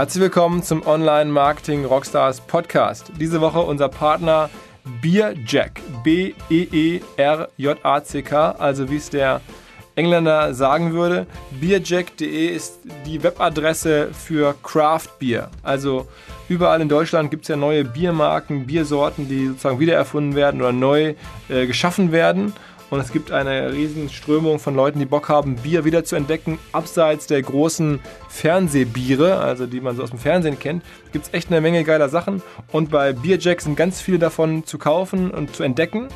Herzlich willkommen zum Online Marketing Rockstars Podcast. Diese Woche unser Partner Beerjack. B-E-E-R-J-A-C-K, also wie es der Engländer sagen würde. Beerjack.de ist die Webadresse für Craft Beer. Also überall in Deutschland gibt es ja neue Biermarken, Biersorten, die sozusagen wiedererfunden werden oder neu äh, geschaffen werden. Und es gibt eine riesen Strömung von Leuten, die Bock haben, Bier wieder zu entdecken, abseits der großen Fernsehbiere, also die man so aus dem Fernsehen kennt. Gibt es echt eine Menge geiler Sachen. Und bei Beerjack sind ganz viele davon zu kaufen und zu entdecken.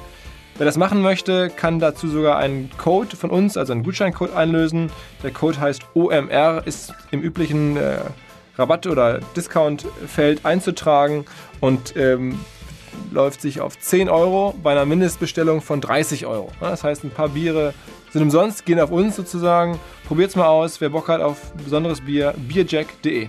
Wer das machen möchte, kann dazu sogar einen Code von uns, also einen Gutscheincode einlösen. Der Code heißt OMR, ist im üblichen äh, Rabatt- oder Discount-Feld einzutragen und ähm, läuft sich auf 10 Euro bei einer Mindestbestellung von 30 Euro. Das heißt, ein paar Biere sind umsonst, gehen auf uns sozusagen. Probiert es mal aus. Wer Bock hat auf besonderes Bier, bierjack.de.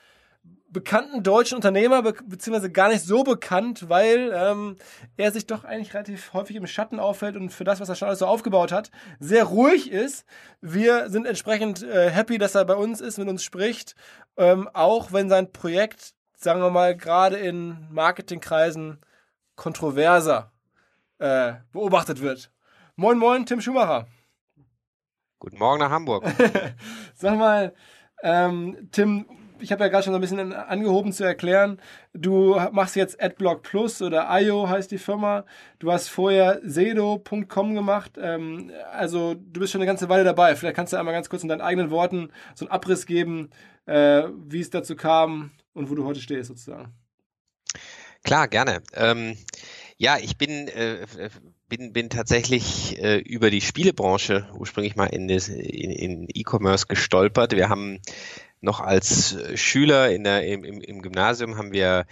bekannten deutschen Unternehmer, be beziehungsweise gar nicht so bekannt, weil ähm, er sich doch eigentlich relativ häufig im Schatten auffällt und für das, was er schon alles so aufgebaut hat, sehr ruhig ist. Wir sind entsprechend äh, happy, dass er bei uns ist, mit uns spricht, ähm, auch wenn sein Projekt, sagen wir mal, gerade in Marketingkreisen kontroverser äh, beobachtet wird. Moin, moin, Tim Schumacher. Guten Morgen nach Hamburg. Sag mal, ähm, Tim, ich habe ja gerade schon so ein bisschen angehoben zu erklären, du machst jetzt AdBlock Plus oder IO heißt die Firma. Du hast vorher sedo.com gemacht. Ähm, also du bist schon eine ganze Weile dabei. Vielleicht kannst du einmal ganz kurz in deinen eigenen Worten so einen Abriss geben, äh, wie es dazu kam und wo du heute stehst sozusagen. Klar, gerne. Ähm, ja, ich bin, äh, bin, bin tatsächlich äh, über die Spielebranche ursprünglich mal in, in, in E-Commerce gestolpert. Wir haben noch als äh, Schüler in der, im, im Gymnasium haben wir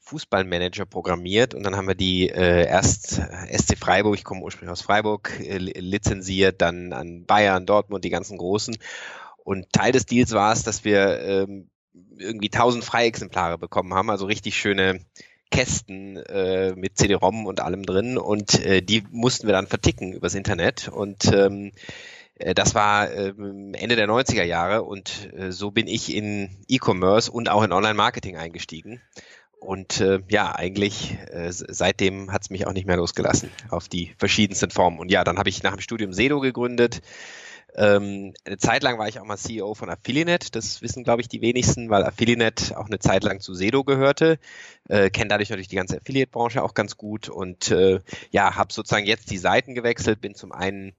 Fußballmanager programmiert und dann haben wir die äh, erst äh, SC Freiburg, ich komme ursprünglich aus Freiburg, äh, lizenziert, dann an Bayern, Dortmund, die ganzen Großen. Und Teil des Deals war es, dass wir ähm, irgendwie 1000 Freiexemplare bekommen haben, also richtig schöne Kästen äh, mit CD-ROM und allem drin und äh, die mussten wir dann verticken übers Internet und ähm, äh, das war ähm, Ende der 90er Jahre und äh, so bin ich in E-Commerce und auch in Online-Marketing eingestiegen. Und äh, ja, eigentlich äh, seitdem hat es mich auch nicht mehr losgelassen auf die verschiedensten Formen. Und ja, dann habe ich nach dem Studium Sedo gegründet. Ähm, eine Zeit lang war ich auch mal CEO von Affiliate. Das wissen, glaube ich, die wenigsten, weil Affiliate auch eine Zeit lang zu Sedo gehörte. Äh, Kenne dadurch natürlich die ganze Affiliate-Branche auch ganz gut und äh, ja, habe sozusagen jetzt die Seiten gewechselt. Bin zum einen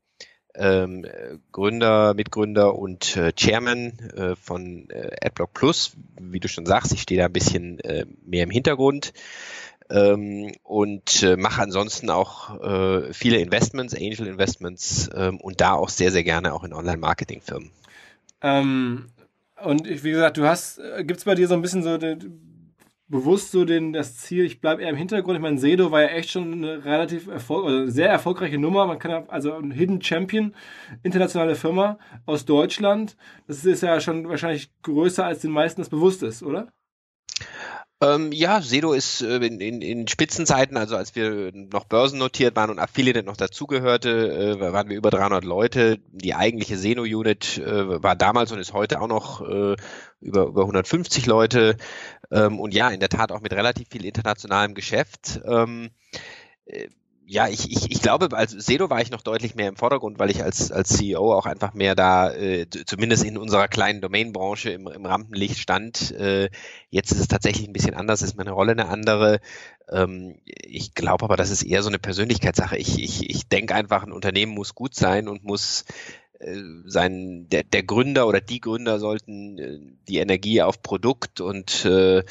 ähm, Gründer, Mitgründer und äh, Chairman äh, von äh, AdBlock Plus. Wie du schon sagst, ich stehe da ein bisschen äh, mehr im Hintergrund ähm, und äh, mache ansonsten auch äh, viele Investments, Angel Investments ähm, und da auch sehr, sehr gerne auch in Online-Marketing-Firmen. Ähm, und wie gesagt, du hast, gibt es bei dir so ein bisschen so bewusst so den, das Ziel, ich bleibe eher im Hintergrund. Ich meine, Sedo war ja echt schon eine relativ Erfolg, also sehr erfolgreiche Nummer. Man kann ja, also ein Hidden Champion, internationale Firma aus Deutschland. Das ist ja schon wahrscheinlich größer, als den meisten das bewusst ist, oder? Ähm, ja, Sedo ist äh, in, in, in Spitzenzeiten, also als wir noch börsennotiert waren und Affiliate noch dazugehörte, äh, waren wir über 300 Leute. Die eigentliche Seno-Unit äh, war damals und ist heute auch noch äh, über, über 150 Leute. Ähm, und ja, in der Tat auch mit relativ viel internationalem Geschäft. Ähm, äh, ja, ich, ich, ich glaube, als Sedo war ich noch deutlich mehr im Vordergrund, weil ich als, als CEO auch einfach mehr da, äh, zumindest in unserer kleinen Domainbranche im, im Rampenlicht stand. Äh, jetzt ist es tatsächlich ein bisschen anders, ist meine Rolle eine andere. Ähm, ich glaube aber, das ist eher so eine Persönlichkeitssache. Ich, ich, ich denke einfach, ein Unternehmen muss gut sein und muss äh, sein, der, der Gründer oder die Gründer sollten äh, die Energie auf Produkt und äh,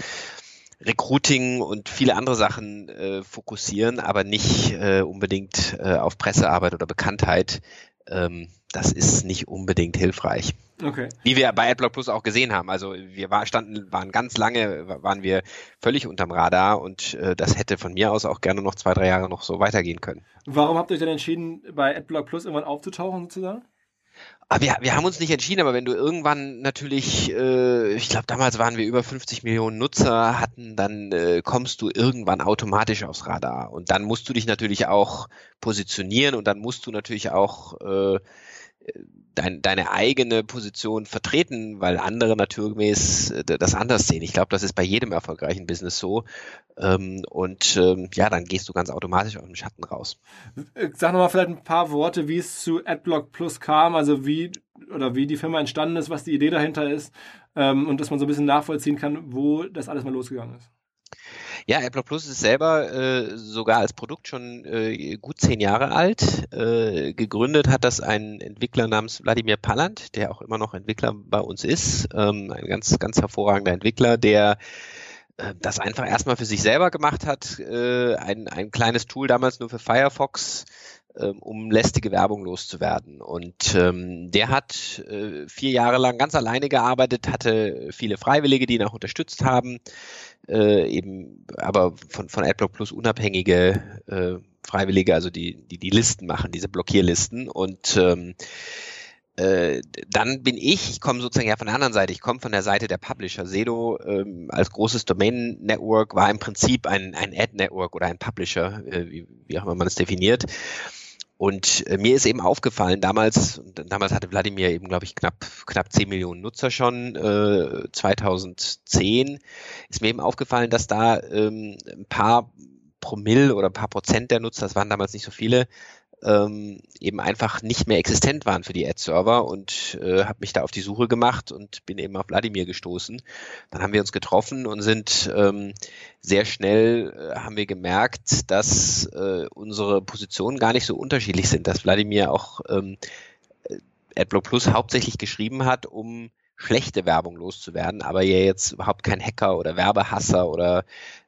Recruiting und viele andere Sachen äh, fokussieren, aber nicht äh, unbedingt äh, auf Pressearbeit oder Bekanntheit. ähm, das ist nicht unbedingt hilfreich. Okay. Wie wir bei AdBlock Plus auch gesehen haben. Also wir war, standen, waren ganz lange, waren wir völlig unterm Radar und äh, das hätte von mir aus auch gerne noch zwei, drei Jahre noch so weitergehen können. Warum habt ihr euch denn entschieden, bei AdBlock Plus irgendwann aufzutauchen sozusagen? Aber wir, wir haben uns nicht entschieden, aber wenn du irgendwann natürlich, äh, ich glaube damals waren wir über 50 Millionen Nutzer hatten, dann äh, kommst du irgendwann automatisch aufs Radar. Und dann musst du dich natürlich auch positionieren und dann musst du natürlich auch äh, dein, deine eigene Position vertreten, weil andere naturgemäß äh, das anders sehen. Ich glaube, das ist bei jedem erfolgreichen Business so. Ähm, und ähm, ja, dann gehst du ganz automatisch aus dem Schatten raus. Sag nochmal vielleicht ein paar Worte, wie es zu AdBlock Plus kam, also wie oder wie die Firma entstanden ist, was die Idee dahinter ist ähm, und dass man so ein bisschen nachvollziehen kann, wo das alles mal losgegangen ist. Ja, Apple Plus ist selber äh, sogar als Produkt schon äh, gut zehn Jahre alt. Äh, gegründet hat das ein Entwickler namens Wladimir Palant, der auch immer noch Entwickler bei uns ist. Ähm, ein ganz, ganz hervorragender Entwickler, der äh, das einfach erstmal für sich selber gemacht hat. Äh, ein, ein kleines Tool damals nur für Firefox, um lästige Werbung loszuwerden. Und ähm, der hat äh, vier Jahre lang ganz alleine gearbeitet, hatte viele Freiwillige, die ihn auch unterstützt haben, äh, eben aber von, von AdBlock Plus unabhängige äh, Freiwillige, also die, die die Listen machen, diese Blockierlisten. Und ähm, äh, dann bin ich, ich komme sozusagen ja von der anderen Seite, ich komme von der Seite der Publisher. Sedo ähm, als großes Domain-Network war im Prinzip ein, ein Ad-Network oder ein Publisher, äh, wie, wie auch immer man es definiert. Und äh, mir ist eben aufgefallen, damals, damals hatte Wladimir eben, glaube ich, knapp, knapp 10 Millionen Nutzer schon, äh, 2010, ist mir eben aufgefallen, dass da ähm, ein paar Promille oder ein paar Prozent der Nutzer, das waren damals nicht so viele, ähm, eben einfach nicht mehr existent waren für die Ad-Server und äh, habe mich da auf die Suche gemacht und bin eben auf Wladimir gestoßen. Dann haben wir uns getroffen und sind ähm, sehr schnell äh, haben wir gemerkt, dass äh, unsere Positionen gar nicht so unterschiedlich sind, dass Wladimir auch ähm, AdBlock Plus hauptsächlich geschrieben hat, um schlechte Werbung loszuwerden, aber er jetzt überhaupt kein Hacker oder Werbehasser oder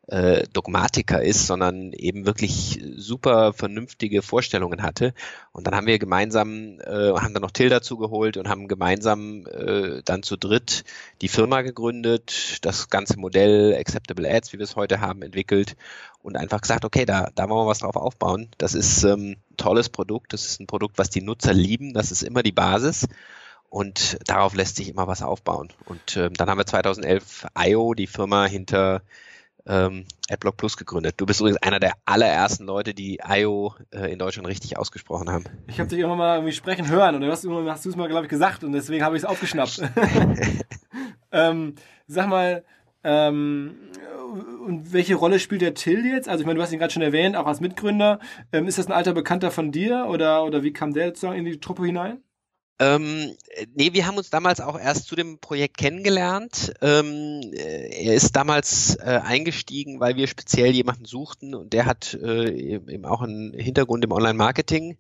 äh, Dogmatiker ist, sondern eben wirklich super vernünftige Vorstellungen hatte. Und dann haben wir gemeinsam, äh, haben dann noch Till dazu geholt und haben gemeinsam äh, dann zu dritt die Firma gegründet, das ganze Modell Acceptable Ads, wie wir es heute haben, entwickelt und einfach gesagt, okay, da, da wollen wir was drauf aufbauen. Das ist ähm, tolles Produkt, das ist ein Produkt, was die Nutzer lieben, das ist immer die Basis. Und darauf lässt sich immer was aufbauen. Und ähm, dann haben wir 2011 IO, die Firma hinter ähm, AdBlock Plus gegründet. Du bist übrigens einer der allerersten Leute, die IO äh, in Deutschland richtig ausgesprochen haben. Ich habe dich immer mal irgendwie sprechen hören oder hast, hast du es mal, glaube ich, gesagt und deswegen habe ich es aufgeschnappt. ähm, sag mal, ähm, und welche Rolle spielt der Till jetzt? Also ich meine, du hast ihn gerade schon erwähnt, auch als Mitgründer. Ähm, ist das ein alter Bekannter von dir oder, oder wie kam der sozusagen in die Truppe hinein? Ähm, nee, wir haben uns damals auch erst zu dem Projekt kennengelernt. Ähm, äh, er ist damals äh, eingestiegen, weil wir speziell jemanden suchten und der hat äh, eben auch einen Hintergrund im Online-Marketing.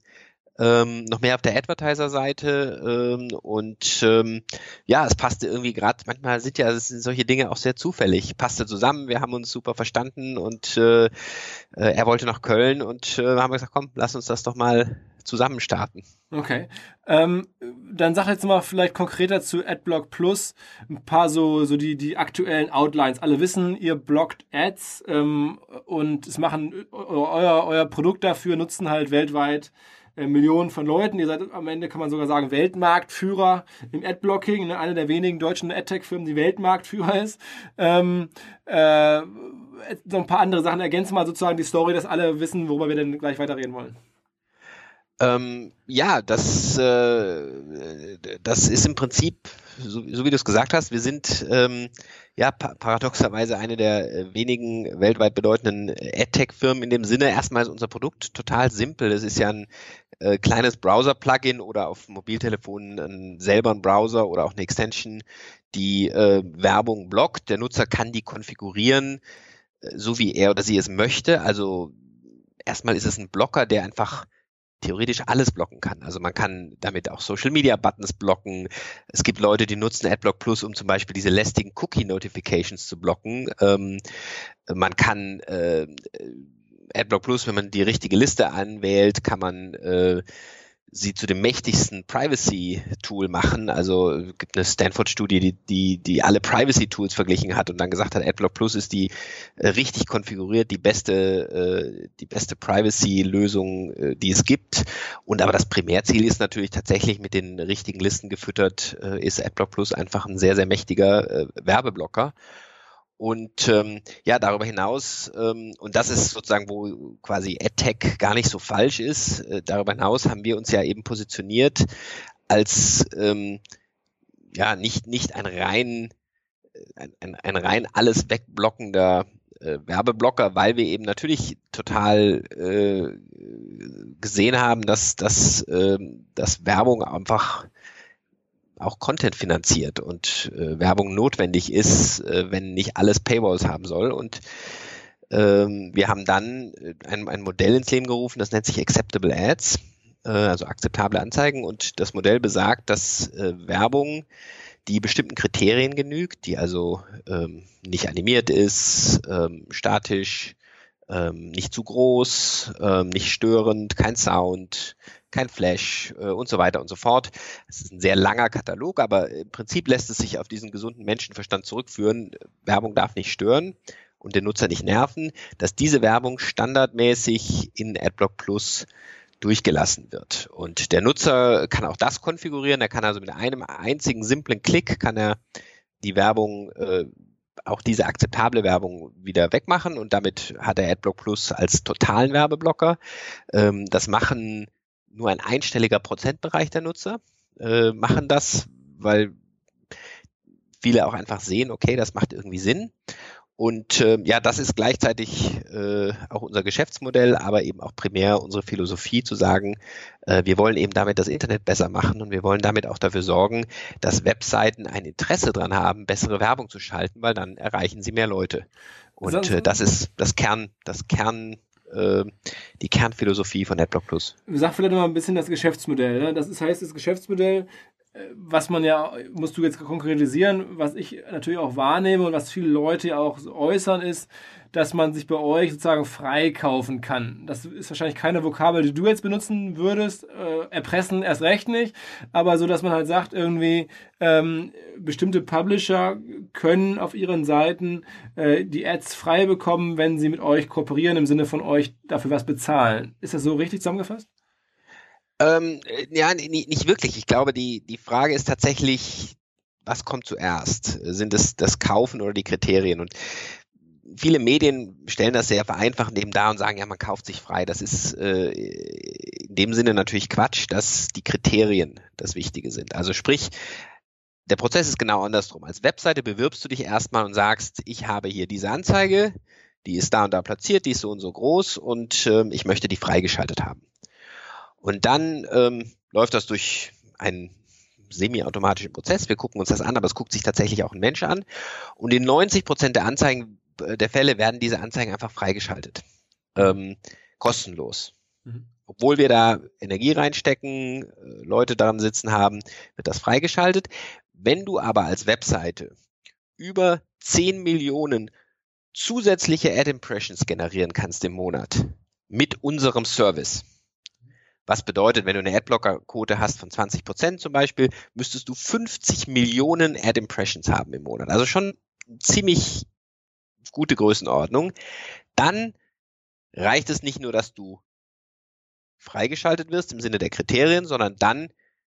Ähm, noch mehr auf der Advertiser-Seite ähm, und ähm, ja, es passte irgendwie gerade, manchmal sind ja sind solche Dinge auch sehr zufällig, passte zusammen, wir haben uns super verstanden und äh, äh er wollte nach Köln und äh, haben gesagt, komm, lass uns das doch mal zusammen starten. Okay. Ähm, dann sag jetzt mal vielleicht konkreter zu AdBlock Plus ein paar so, so die, die aktuellen Outlines. Alle wissen, ihr blockt Ads ähm, und es machen euer, euer Produkt dafür, nutzen halt weltweit äh, Millionen von Leuten. Ihr seid am Ende, kann man sogar sagen, Weltmarktführer im Adblocking. Ne? Eine der wenigen deutschen AdTech-Firmen, die Weltmarktführer ist. Ähm, äh, so ein paar andere Sachen. Ergänzen mal sozusagen die Story, dass alle wissen, worüber wir denn gleich weiterreden wollen. Ähm, ja, das, äh, das ist im Prinzip, so, so wie du es gesagt hast, wir sind ähm, ja pa paradoxerweise eine der äh, wenigen weltweit bedeutenden AdTech-Firmen in dem Sinne. Erstmal ist unser Produkt total simpel. Es ist ja ein äh, kleines Browser-Plugin oder auf Mobiltelefonen ein, selber ein Browser oder auch eine Extension, die äh, Werbung blockt. Der Nutzer kann die konfigurieren, äh, so wie er oder sie es möchte. Also erstmal ist es ein Blocker, der einfach theoretisch alles blocken kann. Also man kann damit auch Social Media Buttons blocken. Es gibt Leute, die nutzen AdBlock Plus, um zum Beispiel diese lästigen Cookie Notifications zu blocken. Ähm, man kann äh, AdBlock Plus, wenn man die richtige Liste anwählt, kann man äh, sie zu dem mächtigsten Privacy-Tool machen. Also gibt eine Stanford-Studie, die, die, die alle Privacy-Tools verglichen hat und dann gesagt hat, AdBlock Plus ist die äh, richtig konfiguriert, die beste, äh, die beste Privacy-Lösung, äh, die es gibt. Und aber das Primärziel ist natürlich tatsächlich mit den richtigen Listen gefüttert, äh, ist AdBlock Plus einfach ein sehr, sehr mächtiger äh, Werbeblocker. Und ähm, ja, darüber hinaus, ähm, und das ist sozusagen, wo quasi AdTech gar nicht so falsch ist, äh, darüber hinaus haben wir uns ja eben positioniert als ähm, ja nicht, nicht ein rein, äh, ein, ein, ein rein alles wegblockender äh, Werbeblocker, weil wir eben natürlich total äh, gesehen haben, dass, dass, äh, dass Werbung einfach auch Content finanziert und äh, Werbung notwendig ist, äh, wenn nicht alles Paywalls haben soll. Und ähm, wir haben dann äh, ein, ein Modell ins Leben gerufen, das nennt sich Acceptable Ads, äh, also akzeptable Anzeigen. Und das Modell besagt, dass äh, Werbung, die bestimmten Kriterien genügt, die also ähm, nicht animiert ist, ähm, statisch, ähm, nicht zu groß, ähm, nicht störend, kein Sound, kein Flash äh, und so weiter und so fort. Es ist ein sehr langer Katalog, aber im Prinzip lässt es sich auf diesen gesunden Menschenverstand zurückführen. Werbung darf nicht stören und den Nutzer nicht nerven, dass diese Werbung standardmäßig in AdBlock Plus durchgelassen wird. Und der Nutzer kann auch das konfigurieren. Er kann also mit einem einzigen simplen Klick kann er die Werbung äh, auch diese akzeptable Werbung wieder wegmachen und damit hat er AdBlock Plus als totalen Werbeblocker. Ähm, das machen nur ein einstelliger Prozentbereich der Nutzer, äh, machen das, weil viele auch einfach sehen, okay, das macht irgendwie Sinn. Und äh, ja, das ist gleichzeitig äh, auch unser Geschäftsmodell, aber eben auch primär unsere Philosophie zu sagen, äh, wir wollen eben damit das Internet besser machen und wir wollen damit auch dafür sorgen, dass Webseiten ein Interesse dran haben, bessere Werbung zu schalten, weil dann erreichen sie mehr Leute. Und äh, das ist das Kern, das Kern äh, die Kernphilosophie von NetBlock Plus. Sag vielleicht mal ein bisschen das Geschäftsmodell. Ne? Das ist, heißt, das Geschäftsmodell was man ja, musst du jetzt konkretisieren, was ich natürlich auch wahrnehme und was viele Leute ja auch äußern, ist, dass man sich bei euch sozusagen freikaufen kann. Das ist wahrscheinlich keine Vokabel, die du jetzt benutzen würdest. Äh, erpressen erst recht nicht. Aber so, dass man halt sagt, irgendwie, ähm, bestimmte Publisher können auf ihren Seiten äh, die Ads frei bekommen, wenn sie mit euch kooperieren, im Sinne von euch dafür was bezahlen. Ist das so richtig zusammengefasst? Ähm, ja, nicht wirklich. Ich glaube, die, die Frage ist tatsächlich, was kommt zuerst? Sind es das Kaufen oder die Kriterien? Und viele Medien stellen das sehr vereinfachend eben da und sagen, ja, man kauft sich frei. Das ist äh, in dem Sinne natürlich Quatsch, dass die Kriterien das Wichtige sind. Also sprich, der Prozess ist genau andersrum. Als Webseite bewirbst du dich erstmal und sagst, ich habe hier diese Anzeige, die ist da und da platziert, die ist so und so groß und äh, ich möchte die freigeschaltet haben. Und dann ähm, läuft das durch einen semi-automatischen Prozess. Wir gucken uns das an, aber es guckt sich tatsächlich auch ein Mensch an. Und in 90 Prozent der Anzeigen äh, der Fälle werden diese Anzeigen einfach freigeschaltet. Ähm, kostenlos. Mhm. Obwohl wir da Energie reinstecken, äh, Leute daran sitzen haben, wird das freigeschaltet. Wenn du aber als Webseite über 10 Millionen zusätzliche Ad Impressions generieren kannst im Monat mit unserem Service, was bedeutet, wenn du eine Adblocker-Quote hast von 20 Prozent zum Beispiel, müsstest du 50 Millionen Ad-Impressions haben im Monat. Also schon ziemlich gute Größenordnung. Dann reicht es nicht nur, dass du freigeschaltet wirst im Sinne der Kriterien, sondern dann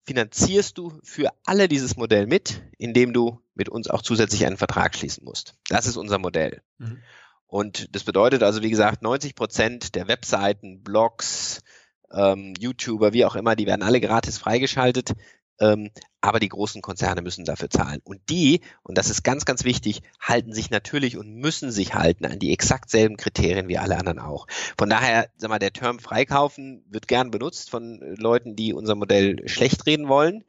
finanzierst du für alle dieses Modell mit, indem du mit uns auch zusätzlich einen Vertrag schließen musst. Das ist unser Modell. Mhm. Und das bedeutet also, wie gesagt, 90 Prozent der Webseiten, Blogs, ähm, YouTuber, wie auch immer, die werden alle gratis freigeschaltet. Ähm, aber die großen Konzerne müssen dafür zahlen. Und die, und das ist ganz, ganz wichtig, halten sich natürlich und müssen sich halten an die exakt selben Kriterien wie alle anderen auch. Von daher, sag mal, der Term freikaufen wird gern benutzt von Leuten, die unser Modell schlecht reden wollen,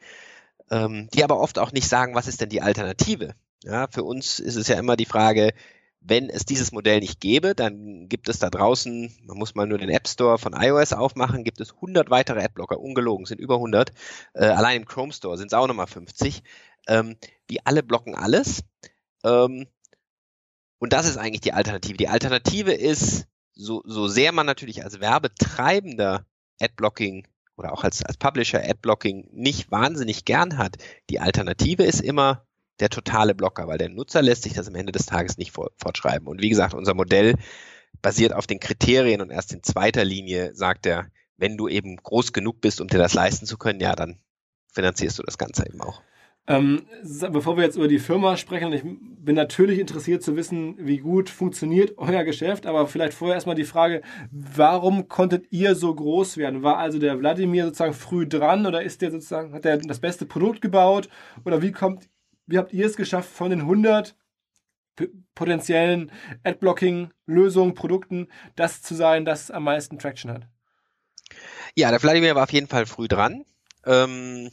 ähm, die aber oft auch nicht sagen, was ist denn die Alternative? Ja, für uns ist es ja immer die Frage, wenn es dieses Modell nicht gäbe, dann gibt es da draußen, man muss mal nur den App Store von iOS aufmachen, gibt es 100 weitere Adblocker, ungelogen, sind über 100. Äh, allein im Chrome Store sind es auch nochmal 50. Ähm, die alle blocken alles. Ähm, und das ist eigentlich die Alternative. Die Alternative ist, so, so sehr man natürlich als Werbetreibender Adblocking oder auch als, als Publisher Adblocking nicht wahnsinnig gern hat, die Alternative ist immer der totale Blocker, weil der Nutzer lässt sich das am Ende des Tages nicht fortschreiben. Und wie gesagt, unser Modell basiert auf den Kriterien und erst in zweiter Linie sagt er, wenn du eben groß genug bist, um dir das leisten zu können, ja, dann finanzierst du das Ganze eben auch. Ähm, bevor wir jetzt über die Firma sprechen, ich bin natürlich interessiert zu wissen, wie gut funktioniert euer Geschäft, aber vielleicht vorher erstmal die Frage, warum konntet ihr so groß werden? War also der Wladimir sozusagen früh dran oder ist der sozusagen, hat er das beste Produkt gebaut oder wie kommt, wie habt ihr es geschafft von den 100 potenziellen Adblocking-Lösungen, Produkten, das zu sein, das am meisten Traction hat? Ja, der Wladimir war auf jeden Fall früh dran. Ähm,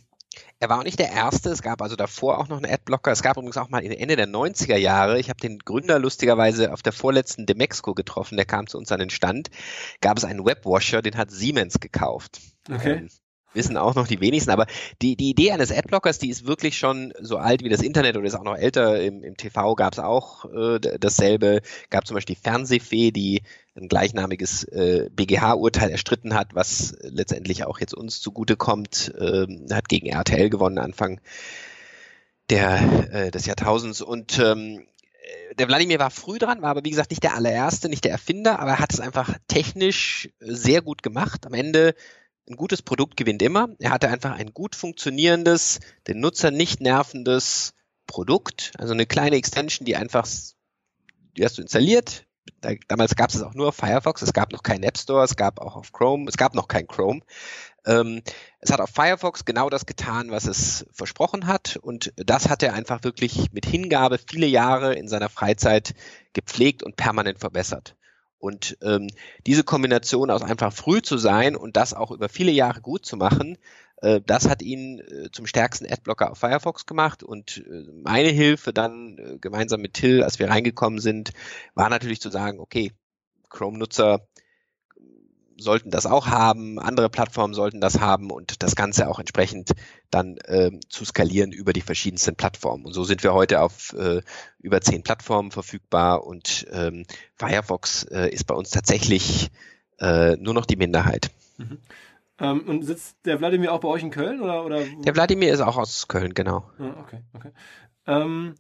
er war auch nicht der Erste. Es gab also davor auch noch einen Adblocker. Es gab übrigens auch mal Ende der 90er Jahre, ich habe den Gründer lustigerweise auf der vorletzten Demexco getroffen, der kam zu uns an den Stand, gab es einen Webwasher, den hat Siemens gekauft. Okay. Ähm, wissen auch noch die wenigsten, aber die, die Idee eines Adblockers, die ist wirklich schon so alt wie das Internet oder ist auch noch älter. Im, im TV gab es auch äh, dasselbe. Gab zum Beispiel die Fernsehfee, die ein gleichnamiges äh, BGH-Urteil erstritten hat, was letztendlich auch jetzt uns zugutekommt, äh, hat gegen RTL gewonnen Anfang der, äh, des Jahrtausends. Und ähm, der Wladimir war früh dran, war aber wie gesagt nicht der allererste, nicht der Erfinder, aber er hat es einfach technisch sehr gut gemacht. Am Ende ein gutes Produkt gewinnt immer. Er hatte einfach ein gut funktionierendes, den Nutzer nicht nervendes Produkt, also eine kleine Extension, die einfach, die hast du installiert. Da, damals gab es auch nur auf Firefox, es gab noch keinen App Store, es gab auch auf Chrome, es gab noch kein Chrome. Ähm, es hat auf Firefox genau das getan, was es versprochen hat und das hat er einfach wirklich mit Hingabe viele Jahre in seiner Freizeit gepflegt und permanent verbessert. Und ähm, diese Kombination aus einfach früh zu sein und das auch über viele Jahre gut zu machen, äh, das hat ihn äh, zum stärksten Adblocker auf Firefox gemacht. Und äh, meine Hilfe dann äh, gemeinsam mit Till, als wir reingekommen sind, war natürlich zu sagen, okay, Chrome-Nutzer sollten das auch haben, andere Plattformen sollten das haben und das Ganze auch entsprechend dann äh, zu skalieren über die verschiedensten Plattformen. Und so sind wir heute auf äh, über zehn Plattformen verfügbar und ähm, Firefox äh, ist bei uns tatsächlich äh, nur noch die Minderheit. Mhm. Ähm, und sitzt der Wladimir auch bei euch in Köln? Oder, oder? Der Wladimir ist auch aus Köln, genau. Ah, okay, okay. Ähm,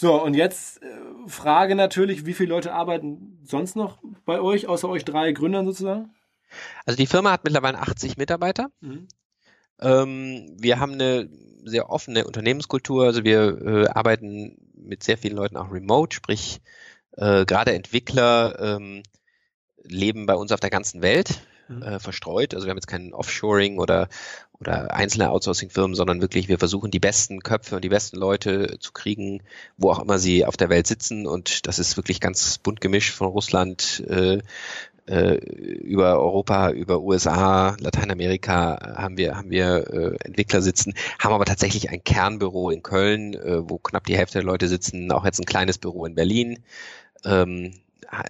so, und jetzt äh, Frage natürlich, wie viele Leute arbeiten sonst noch bei euch, außer euch drei Gründern sozusagen? Also die Firma hat mittlerweile 80 Mitarbeiter. Mhm. Ähm, wir haben eine sehr offene Unternehmenskultur. Also wir äh, arbeiten mit sehr vielen Leuten auch remote, sprich äh, gerade Entwickler ähm, leben bei uns auf der ganzen Welt mhm. äh, verstreut. Also wir haben jetzt kein Offshoring oder oder einzelne Outsourcing-Firmen, sondern wirklich, wir versuchen die besten Köpfe und die besten Leute zu kriegen, wo auch immer sie auf der Welt sitzen. Und das ist wirklich ganz bunt gemischt von Russland äh, äh, über Europa, über USA, Lateinamerika haben wir, haben wir äh, Entwickler sitzen, haben aber tatsächlich ein Kernbüro in Köln, äh, wo knapp die Hälfte der Leute sitzen, auch jetzt ein kleines Büro in Berlin. Ähm,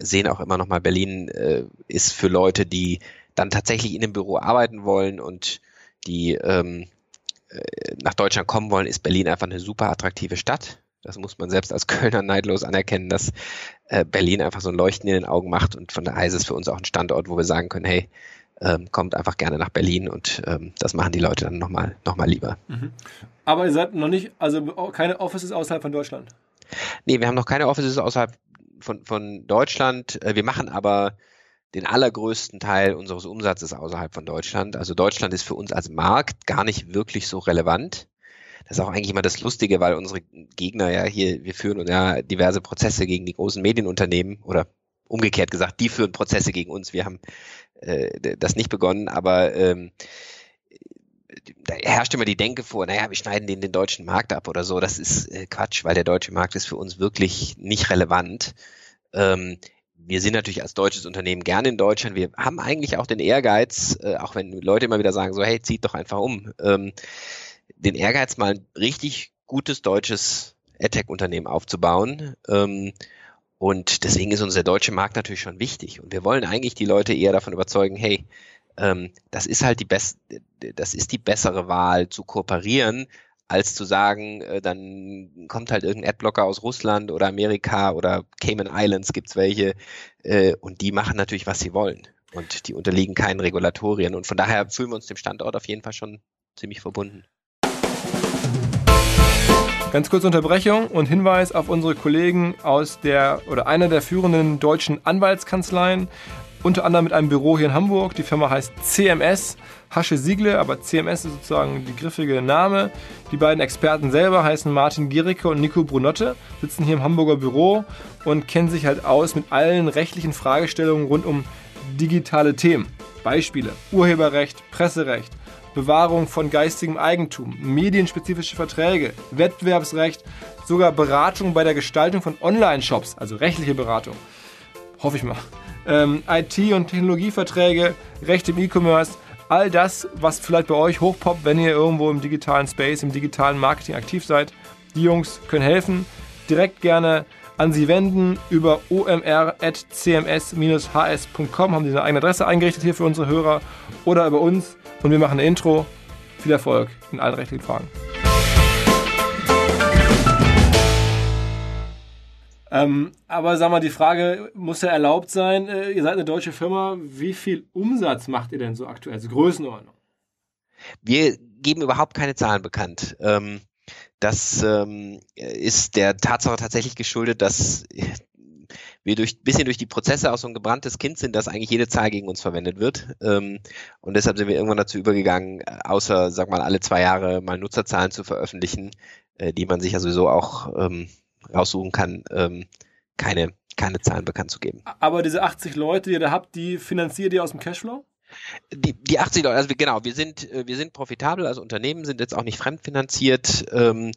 sehen auch immer noch mal, Berlin äh, ist für Leute, die dann tatsächlich in dem Büro arbeiten wollen und die ähm, äh, nach Deutschland kommen wollen, ist Berlin einfach eine super attraktive Stadt. Das muss man selbst als Kölner neidlos anerkennen, dass äh, Berlin einfach so ein Leuchten in den Augen macht und von daher ist es für uns auch ein Standort, wo wir sagen können, hey, ähm, kommt einfach gerne nach Berlin und ähm, das machen die Leute dann nochmal noch mal lieber. Mhm. Aber ihr seid noch nicht, also keine Offices außerhalb von Deutschland? Nee, wir haben noch keine Offices außerhalb von, von Deutschland. Äh, wir machen aber den allergrößten Teil unseres Umsatzes außerhalb von Deutschland. Also Deutschland ist für uns als Markt gar nicht wirklich so relevant. Das ist auch eigentlich immer das Lustige, weil unsere Gegner ja hier, wir führen ja diverse Prozesse gegen die großen Medienunternehmen oder umgekehrt gesagt, die führen Prozesse gegen uns. Wir haben äh, das nicht begonnen, aber ähm, da herrscht immer die Denke vor, naja, wir schneiden den, den deutschen Markt ab oder so. Das ist äh, Quatsch, weil der deutsche Markt ist für uns wirklich nicht relevant. Ähm, wir sind natürlich als deutsches Unternehmen gerne in Deutschland. Wir haben eigentlich auch den Ehrgeiz, äh, auch wenn Leute immer wieder sagen, so, hey, zieht doch einfach um, ähm, den Ehrgeiz, mal ein richtig gutes deutsches AdTech-Unternehmen aufzubauen. Ähm, und deswegen ist uns der deutsche Markt natürlich schon wichtig. Und wir wollen eigentlich die Leute eher davon überzeugen, hey, ähm, das ist halt die best das ist die bessere Wahl zu kooperieren, als zu sagen, äh, dann kommt halt irgendein Adblocker aus Russland oder Amerika oder Cayman Islands gibt's welche äh, und die machen natürlich, was sie wollen. Und die unterliegen keinen Regulatorien. Und von daher fühlen wir uns dem Standort auf jeden Fall schon ziemlich verbunden. Ganz kurze Unterbrechung und Hinweis auf unsere Kollegen aus der oder einer der führenden deutschen Anwaltskanzleien, unter anderem mit einem Büro hier in Hamburg. Die Firma heißt CMS, Hasche Siegle, aber CMS ist sozusagen die griffige Name. Die beiden Experten selber heißen Martin Giericke und Nico Brunotte, sitzen hier im Hamburger Büro und kennen sich halt aus mit allen rechtlichen Fragestellungen rund um digitale Themen. Beispiele: Urheberrecht, Presserecht, Bewahrung von geistigem Eigentum, medienspezifische Verträge, Wettbewerbsrecht, sogar Beratung bei der Gestaltung von Online-Shops, also rechtliche Beratung. Hoffe ich mal. Ähm, IT- und Technologieverträge, Recht im E-Commerce, all das, was vielleicht bei euch hochpoppt, wenn ihr irgendwo im digitalen Space, im digitalen Marketing aktiv seid. Die Jungs können helfen. Direkt gerne an sie wenden über omr.cms-hs.com, haben sie eine eigene Adresse eingerichtet hier für unsere Hörer oder über uns und wir machen eine Intro. Viel Erfolg in allen rechtlichen Fragen. Ähm, aber sag mal, die Frage muss ja erlaubt sein. Äh, ihr seid eine deutsche Firma. Wie viel Umsatz macht ihr denn so aktuell? Also Größenordnung? Wir geben überhaupt keine Zahlen bekannt. Ähm, das ähm, ist der Tatsache tatsächlich geschuldet, dass wir durch bisschen durch die Prozesse auch so ein gebranntes Kind sind, dass eigentlich jede Zahl gegen uns verwendet wird. Ähm, und deshalb sind wir irgendwann dazu übergegangen, außer, sag mal, alle zwei Jahre mal Nutzerzahlen zu veröffentlichen, äh, die man sich ja sowieso auch ähm, raussuchen kann, ähm, keine, keine Zahlen bekannt zu geben. Aber diese 80 Leute, die ihr da habt, die finanziert ihr aus dem Cashflow? Die, die 80 Leute, also genau, wir sind, äh, wir sind profitabel, also Unternehmen sind jetzt auch nicht fremdfinanziert ähm,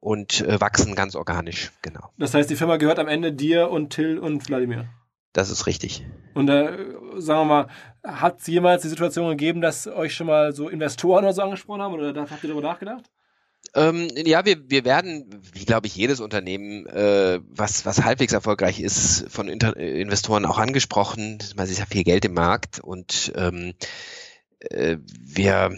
und äh, wachsen ganz organisch, genau. Das heißt, die Firma gehört am Ende dir und Till und Wladimir. Das ist richtig. Und äh, sagen wir mal, hat es jemals die Situation gegeben, dass euch schon mal so Investoren oder so angesprochen haben oder habt ihr darüber nachgedacht? Ähm, ja, wir, wir werden, wie glaube ich, jedes Unternehmen, äh, was, was halbwegs erfolgreich ist, von Inter Investoren auch angesprochen. Man ist ja viel Geld im Markt und ähm, äh, wir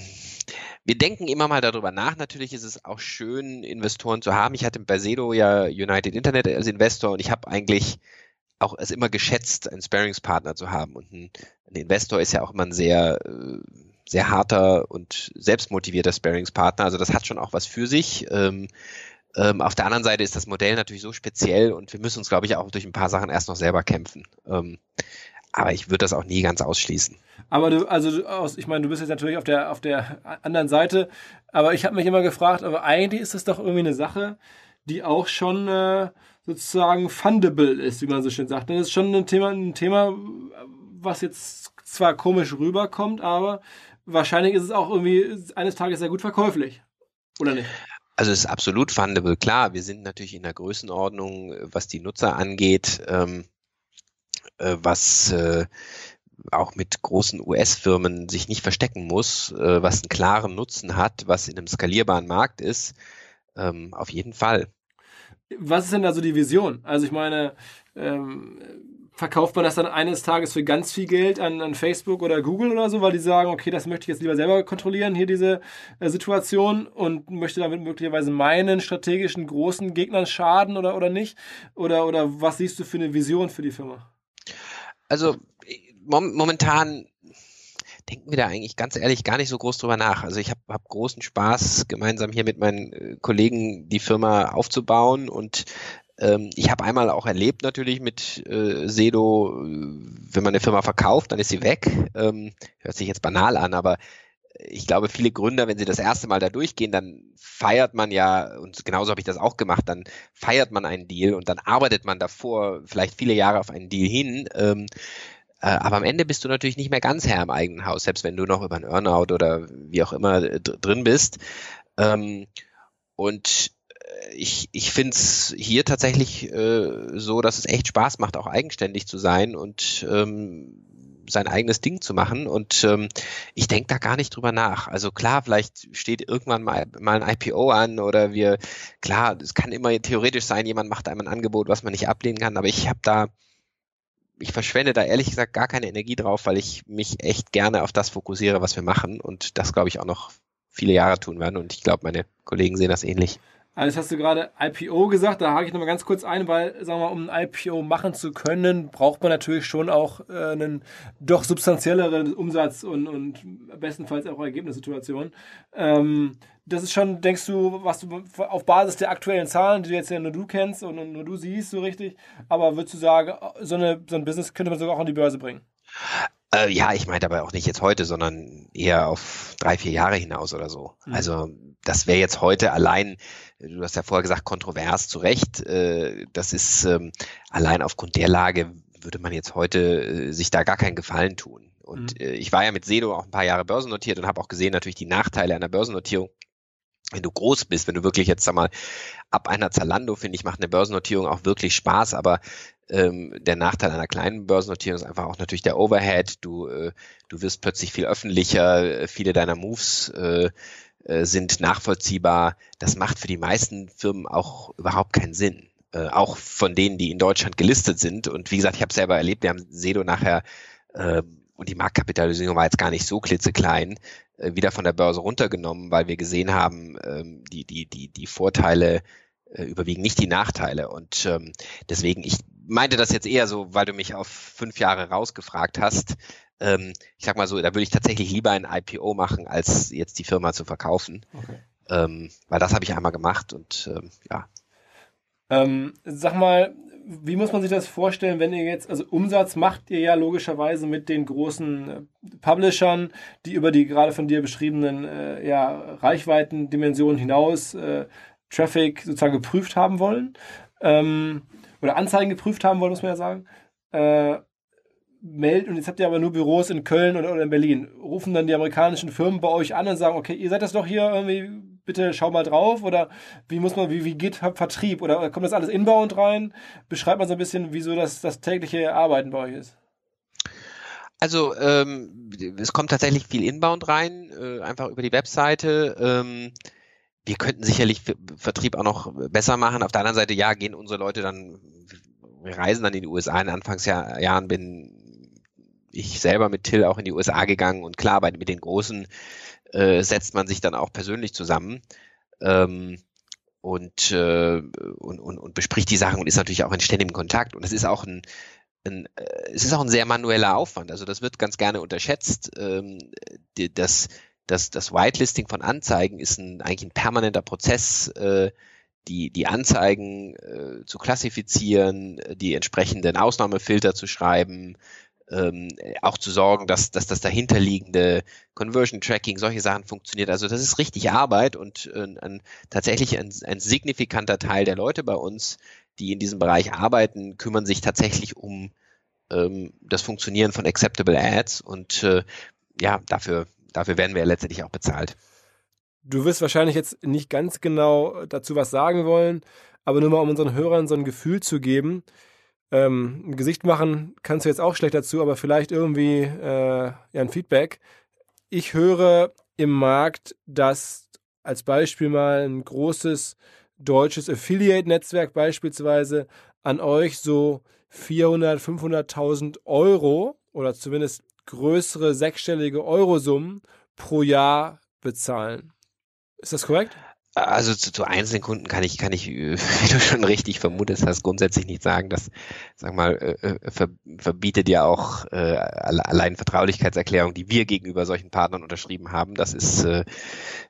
wir denken immer mal darüber nach. Natürlich ist es auch schön, Investoren zu haben. Ich hatte bei Sedo ja United Internet als Investor und ich habe eigentlich auch es immer geschätzt, einen Sparingspartner zu haben. Und ein, ein, Investor ist ja auch immer ein sehr, äh, sehr harter und selbstmotivierter Sparingspartner. Also das hat schon auch was für sich. Ähm, ähm, auf der anderen Seite ist das Modell natürlich so speziell und wir müssen uns, glaube ich, auch durch ein paar Sachen erst noch selber kämpfen. Ähm, aber ich würde das auch nie ganz ausschließen. Aber du, also ich meine, du bist jetzt natürlich auf der auf der anderen Seite, aber ich habe mich immer gefragt, aber eigentlich ist das doch irgendwie eine Sache, die auch schon äh, sozusagen fundable ist, wie man so schön sagt. Das ist schon ein Thema, ein Thema, was jetzt zwar komisch rüberkommt, aber wahrscheinlich ist es auch irgendwie eines Tages sehr gut verkäuflich, oder nicht? Also es ist absolut fundable, klar. Wir sind natürlich in der Größenordnung, was die Nutzer angeht. Ähm, äh, was äh, auch mit großen US-Firmen sich nicht verstecken muss, äh, was einen klaren Nutzen hat, was in einem skalierbaren Markt ist, ähm, auf jeden Fall. Was ist denn da so die Vision? Also ich meine, ähm, verkauft man das dann eines Tages für ganz viel Geld an, an, Facebook oder Google oder so, weil die sagen, okay, das möchte ich jetzt lieber selber kontrollieren, hier diese äh, Situation und möchte damit möglicherweise meinen strategischen großen Gegnern schaden oder, oder nicht? Oder, oder was siehst du für eine Vision für die Firma? Also mom momentan denken wir da eigentlich ganz ehrlich gar nicht so groß drüber nach. Also ich habe hab großen Spaß, gemeinsam hier mit meinen äh, Kollegen die Firma aufzubauen und ähm, ich habe einmal auch erlebt natürlich mit äh, Sedo, wenn man eine Firma verkauft, dann ist sie weg. Ähm, hört sich jetzt banal an, aber ich glaube, viele Gründer, wenn sie das erste Mal da durchgehen, dann feiert man ja, und genauso habe ich das auch gemacht, dann feiert man einen Deal und dann arbeitet man davor vielleicht viele Jahre auf einen Deal hin. Ähm, äh, aber am Ende bist du natürlich nicht mehr ganz Herr im eigenen Haus, selbst wenn du noch über ein Earnout oder wie auch immer äh, drin bist. Ähm, und ich, ich finde es hier tatsächlich äh, so, dass es echt Spaß macht, auch eigenständig zu sein und ähm, sein eigenes Ding zu machen. Und ähm, ich denke da gar nicht drüber nach. Also klar, vielleicht steht irgendwann mal, mal ein IPO an oder wir, klar, es kann immer theoretisch sein, jemand macht einem ein Angebot, was man nicht ablehnen kann, aber ich habe da, ich verschwende da ehrlich gesagt gar keine Energie drauf, weil ich mich echt gerne auf das fokussiere, was wir machen und das glaube ich auch noch viele Jahre tun werden und ich glaube, meine Kollegen sehen das ähnlich. Also hast du gerade IPO gesagt, da hake ich nochmal ganz kurz ein, weil, sagen wir mal, um ein IPO machen zu können, braucht man natürlich schon auch äh, einen doch substanzielleren Umsatz und, und bestenfalls auch Ergebnissituation. Ähm, das ist schon, denkst du, was du auf Basis der aktuellen Zahlen, die jetzt ja nur du kennst und nur du siehst, so richtig, aber würdest du sagen, so, eine, so ein Business könnte man sogar auch an die Börse bringen? Äh, ja, ich meinte aber auch nicht jetzt heute, sondern eher auf drei, vier Jahre hinaus oder so. Mhm. Also das wäre jetzt heute allein, du hast ja vorher gesagt, kontrovers zu Recht. Äh, das ist ähm, allein aufgrund der Lage würde man jetzt heute äh, sich da gar keinen Gefallen tun. Und mhm. äh, ich war ja mit Sedo auch ein paar Jahre börsennotiert und habe auch gesehen natürlich die Nachteile einer Börsennotierung wenn du groß bist, wenn du wirklich jetzt sag mal ab einer Zalando, finde ich, macht eine Börsennotierung auch wirklich Spaß, aber ähm, der Nachteil einer kleinen Börsennotierung ist einfach auch natürlich der Overhead. Du, äh, du wirst plötzlich viel öffentlicher, viele deiner Moves äh, äh, sind nachvollziehbar. Das macht für die meisten Firmen auch überhaupt keinen Sinn. Äh, auch von denen, die in Deutschland gelistet sind. Und wie gesagt, ich habe selber erlebt, wir haben Sedo nachher äh, und die Marktkapitalisierung war jetzt gar nicht so klitzeklein, äh, wieder von der Börse runtergenommen, weil wir gesehen haben, ähm, die, die, die, die Vorteile äh, überwiegen nicht die Nachteile. Und ähm, deswegen, ich meinte das jetzt eher so, weil du mich auf fünf Jahre rausgefragt hast. Ähm, ich sag mal so, da würde ich tatsächlich lieber ein IPO machen, als jetzt die Firma zu verkaufen. Okay. Ähm, weil das habe ich einmal gemacht und ähm, ja. Ähm, sag mal, wie muss man sich das vorstellen, wenn ihr jetzt, also Umsatz macht ihr ja logischerweise mit den großen äh, Publishern, die über die gerade von dir beschriebenen äh, ja, Reichweitendimensionen hinaus äh, Traffic sozusagen geprüft haben wollen. Ähm, oder Anzeigen geprüft haben wollen, muss man ja sagen. Äh, melden, und jetzt habt ihr aber nur Büros in Köln oder, in Berlin. Rufen dann die amerikanischen Firmen bei euch an und sagen, okay, ihr seid das doch hier irgendwie, bitte schau mal drauf oder wie muss man, wie, wie geht Vertrieb oder kommt das alles inbound rein? Beschreibt man so ein bisschen, wieso das, das tägliche Arbeiten bei euch ist. Also ähm, es kommt tatsächlich viel inbound rein, äh, einfach über die Webseite. Ähm, wir könnten sicherlich Vertrieb auch noch besser machen. Auf der anderen Seite, ja, gehen unsere Leute dann, wir reisen dann in die USA. In Anfangsjahren bin ich selber mit Till auch in die USA gegangen und klar, bei, mit den Großen äh, setzt man sich dann auch persönlich zusammen. Ähm, und, äh, und, und, und bespricht die Sachen und ist natürlich auch in ständigem Kontakt. Und es ist auch ein, ein, äh, es ist auch ein sehr manueller Aufwand. Also das wird ganz gerne unterschätzt. Ähm, das, das, das Whitelisting von Anzeigen ist ein, eigentlich ein permanenter Prozess, äh, die, die Anzeigen äh, zu klassifizieren, die entsprechenden Ausnahmefilter zu schreiben, ähm, auch zu sorgen, dass, dass das dahinterliegende Conversion Tracking, solche Sachen funktioniert. Also das ist richtig Arbeit und äh, ein, tatsächlich ein, ein signifikanter Teil der Leute bei uns, die in diesem Bereich arbeiten, kümmern sich tatsächlich um ähm, das Funktionieren von Acceptable Ads und äh, ja, dafür dafür werden wir letztendlich auch bezahlt. Du wirst wahrscheinlich jetzt nicht ganz genau dazu was sagen wollen, aber nur mal um unseren Hörern so ein Gefühl zu geben. Ähm, ein Gesicht machen kannst du jetzt auch schlecht dazu, aber vielleicht irgendwie äh, ja, ein Feedback. Ich höre im Markt, dass als Beispiel mal ein großes deutsches Affiliate-Netzwerk beispielsweise an euch so 400, 500.000 Euro oder zumindest größere sechsstellige Eurosummen pro Jahr bezahlen. Ist das korrekt? Also zu, zu einzelnen Kunden kann ich, kann ich, wie du schon richtig vermutest hast, grundsätzlich nicht sagen. Das, sag mal, äh, äh, ver, verbietet ja auch äh, allein Vertraulichkeitserklärung, die wir gegenüber solchen Partnern unterschrieben haben. Das ist, äh,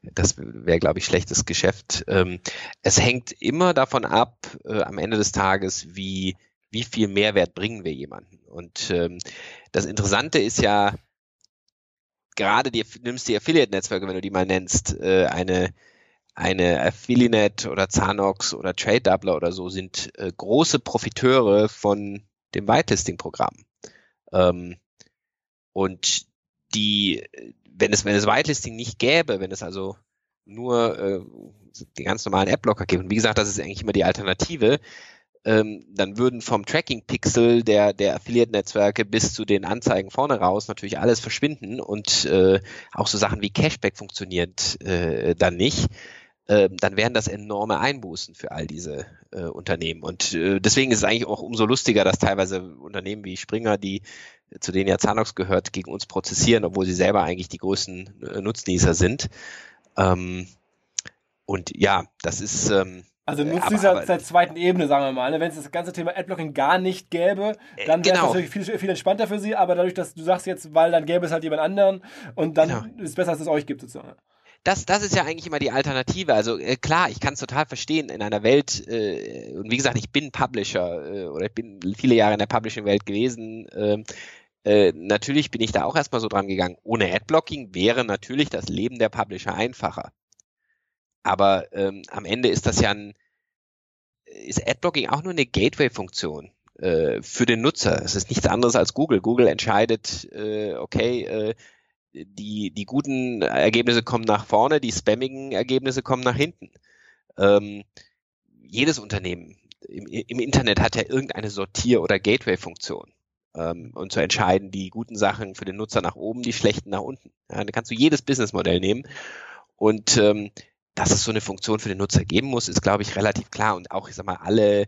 das wäre, glaube ich, schlechtes Geschäft. Ähm, es hängt immer davon ab, äh, am Ende des Tages, wie wie viel Mehrwert bringen wir jemanden? Und ähm, das Interessante ist ja, gerade die, nimmst die Affiliate-Netzwerke, wenn du die mal nennst, äh, eine, eine Affiliate oder Zanox oder Trade Doubler oder so sind äh, große Profiteure von dem Whitelisting-Programm. Ähm, und die, wenn es, wenn es Whitelisting nicht gäbe, wenn es also nur äh, die ganz normalen Adblocker gibt, und wie gesagt, das ist eigentlich immer die Alternative, ähm, dann würden vom Tracking-Pixel der, der Affiliate-Netzwerke bis zu den Anzeigen vorne raus natürlich alles verschwinden und äh, auch so Sachen wie Cashback funktioniert äh, dann nicht. Äh, dann wären das enorme Einbußen für all diese äh, Unternehmen. Und äh, deswegen ist es eigentlich auch umso lustiger, dass teilweise Unternehmen wie Springer, die zu denen ja Zanox gehört, gegen uns prozessieren, obwohl sie selber eigentlich die größten äh, Nutznießer sind. Ähm, und ja, das ist. Ähm, also nutzt dieser aber, zweiten Ebene, sagen wir mal. Ne? Wenn es das ganze Thema Adblocking gar nicht gäbe, äh, dann wäre es genau. natürlich viel, viel entspannter für sie, aber dadurch, dass du sagst jetzt, weil dann gäbe es halt jemand anderen und dann genau. ist es besser, dass es euch gibt sozusagen. Das, das ist ja eigentlich immer die Alternative. Also äh, klar, ich kann es total verstehen in einer Welt, äh, und wie gesagt, ich bin Publisher äh, oder ich bin viele Jahre in der Publishing-Welt gewesen. Ähm, äh, natürlich bin ich da auch erstmal so dran gegangen. Ohne Adblocking wäre natürlich das Leben der Publisher einfacher. Aber ähm, am Ende ist das ja ein, ist Adblocking auch nur eine Gateway-Funktion äh, für den Nutzer. Es ist nichts anderes als Google. Google entscheidet, äh, okay, äh, die, die guten Ergebnisse kommen nach vorne, die spammigen Ergebnisse kommen nach hinten. Ähm, jedes Unternehmen im, im, Internet hat ja irgendeine Sortier- oder Gateway-Funktion. Ähm, und zu entscheiden, die guten Sachen für den Nutzer nach oben, die schlechten nach unten. Ja, dann kannst du jedes Businessmodell nehmen. Und ähm, dass es so eine Funktion für den Nutzer geben muss, ist, glaube ich, relativ klar. Und auch, ich sag mal, alle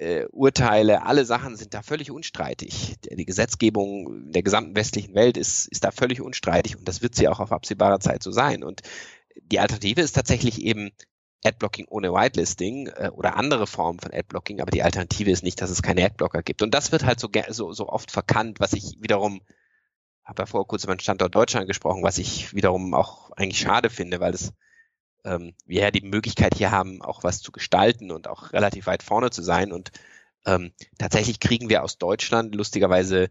äh, Urteile, alle Sachen sind da völlig unstreitig. Die Gesetzgebung der gesamten westlichen Welt ist, ist da völlig unstreitig und das wird sie auch auf absehbare Zeit so sein. Und die Alternative ist tatsächlich eben Adblocking ohne Whitelisting äh, oder andere Formen von Adblocking, aber die Alternative ist nicht, dass es keine Adblocker gibt. Und das wird halt so, so, so oft verkannt, was ich wiederum, habe ja vor kurzem über den Standort Deutschland gesprochen, was ich wiederum auch eigentlich schade finde, weil es ähm, wir ja die Möglichkeit hier haben, auch was zu gestalten und auch relativ weit vorne zu sein. Und ähm, tatsächlich kriegen wir aus Deutschland lustigerweise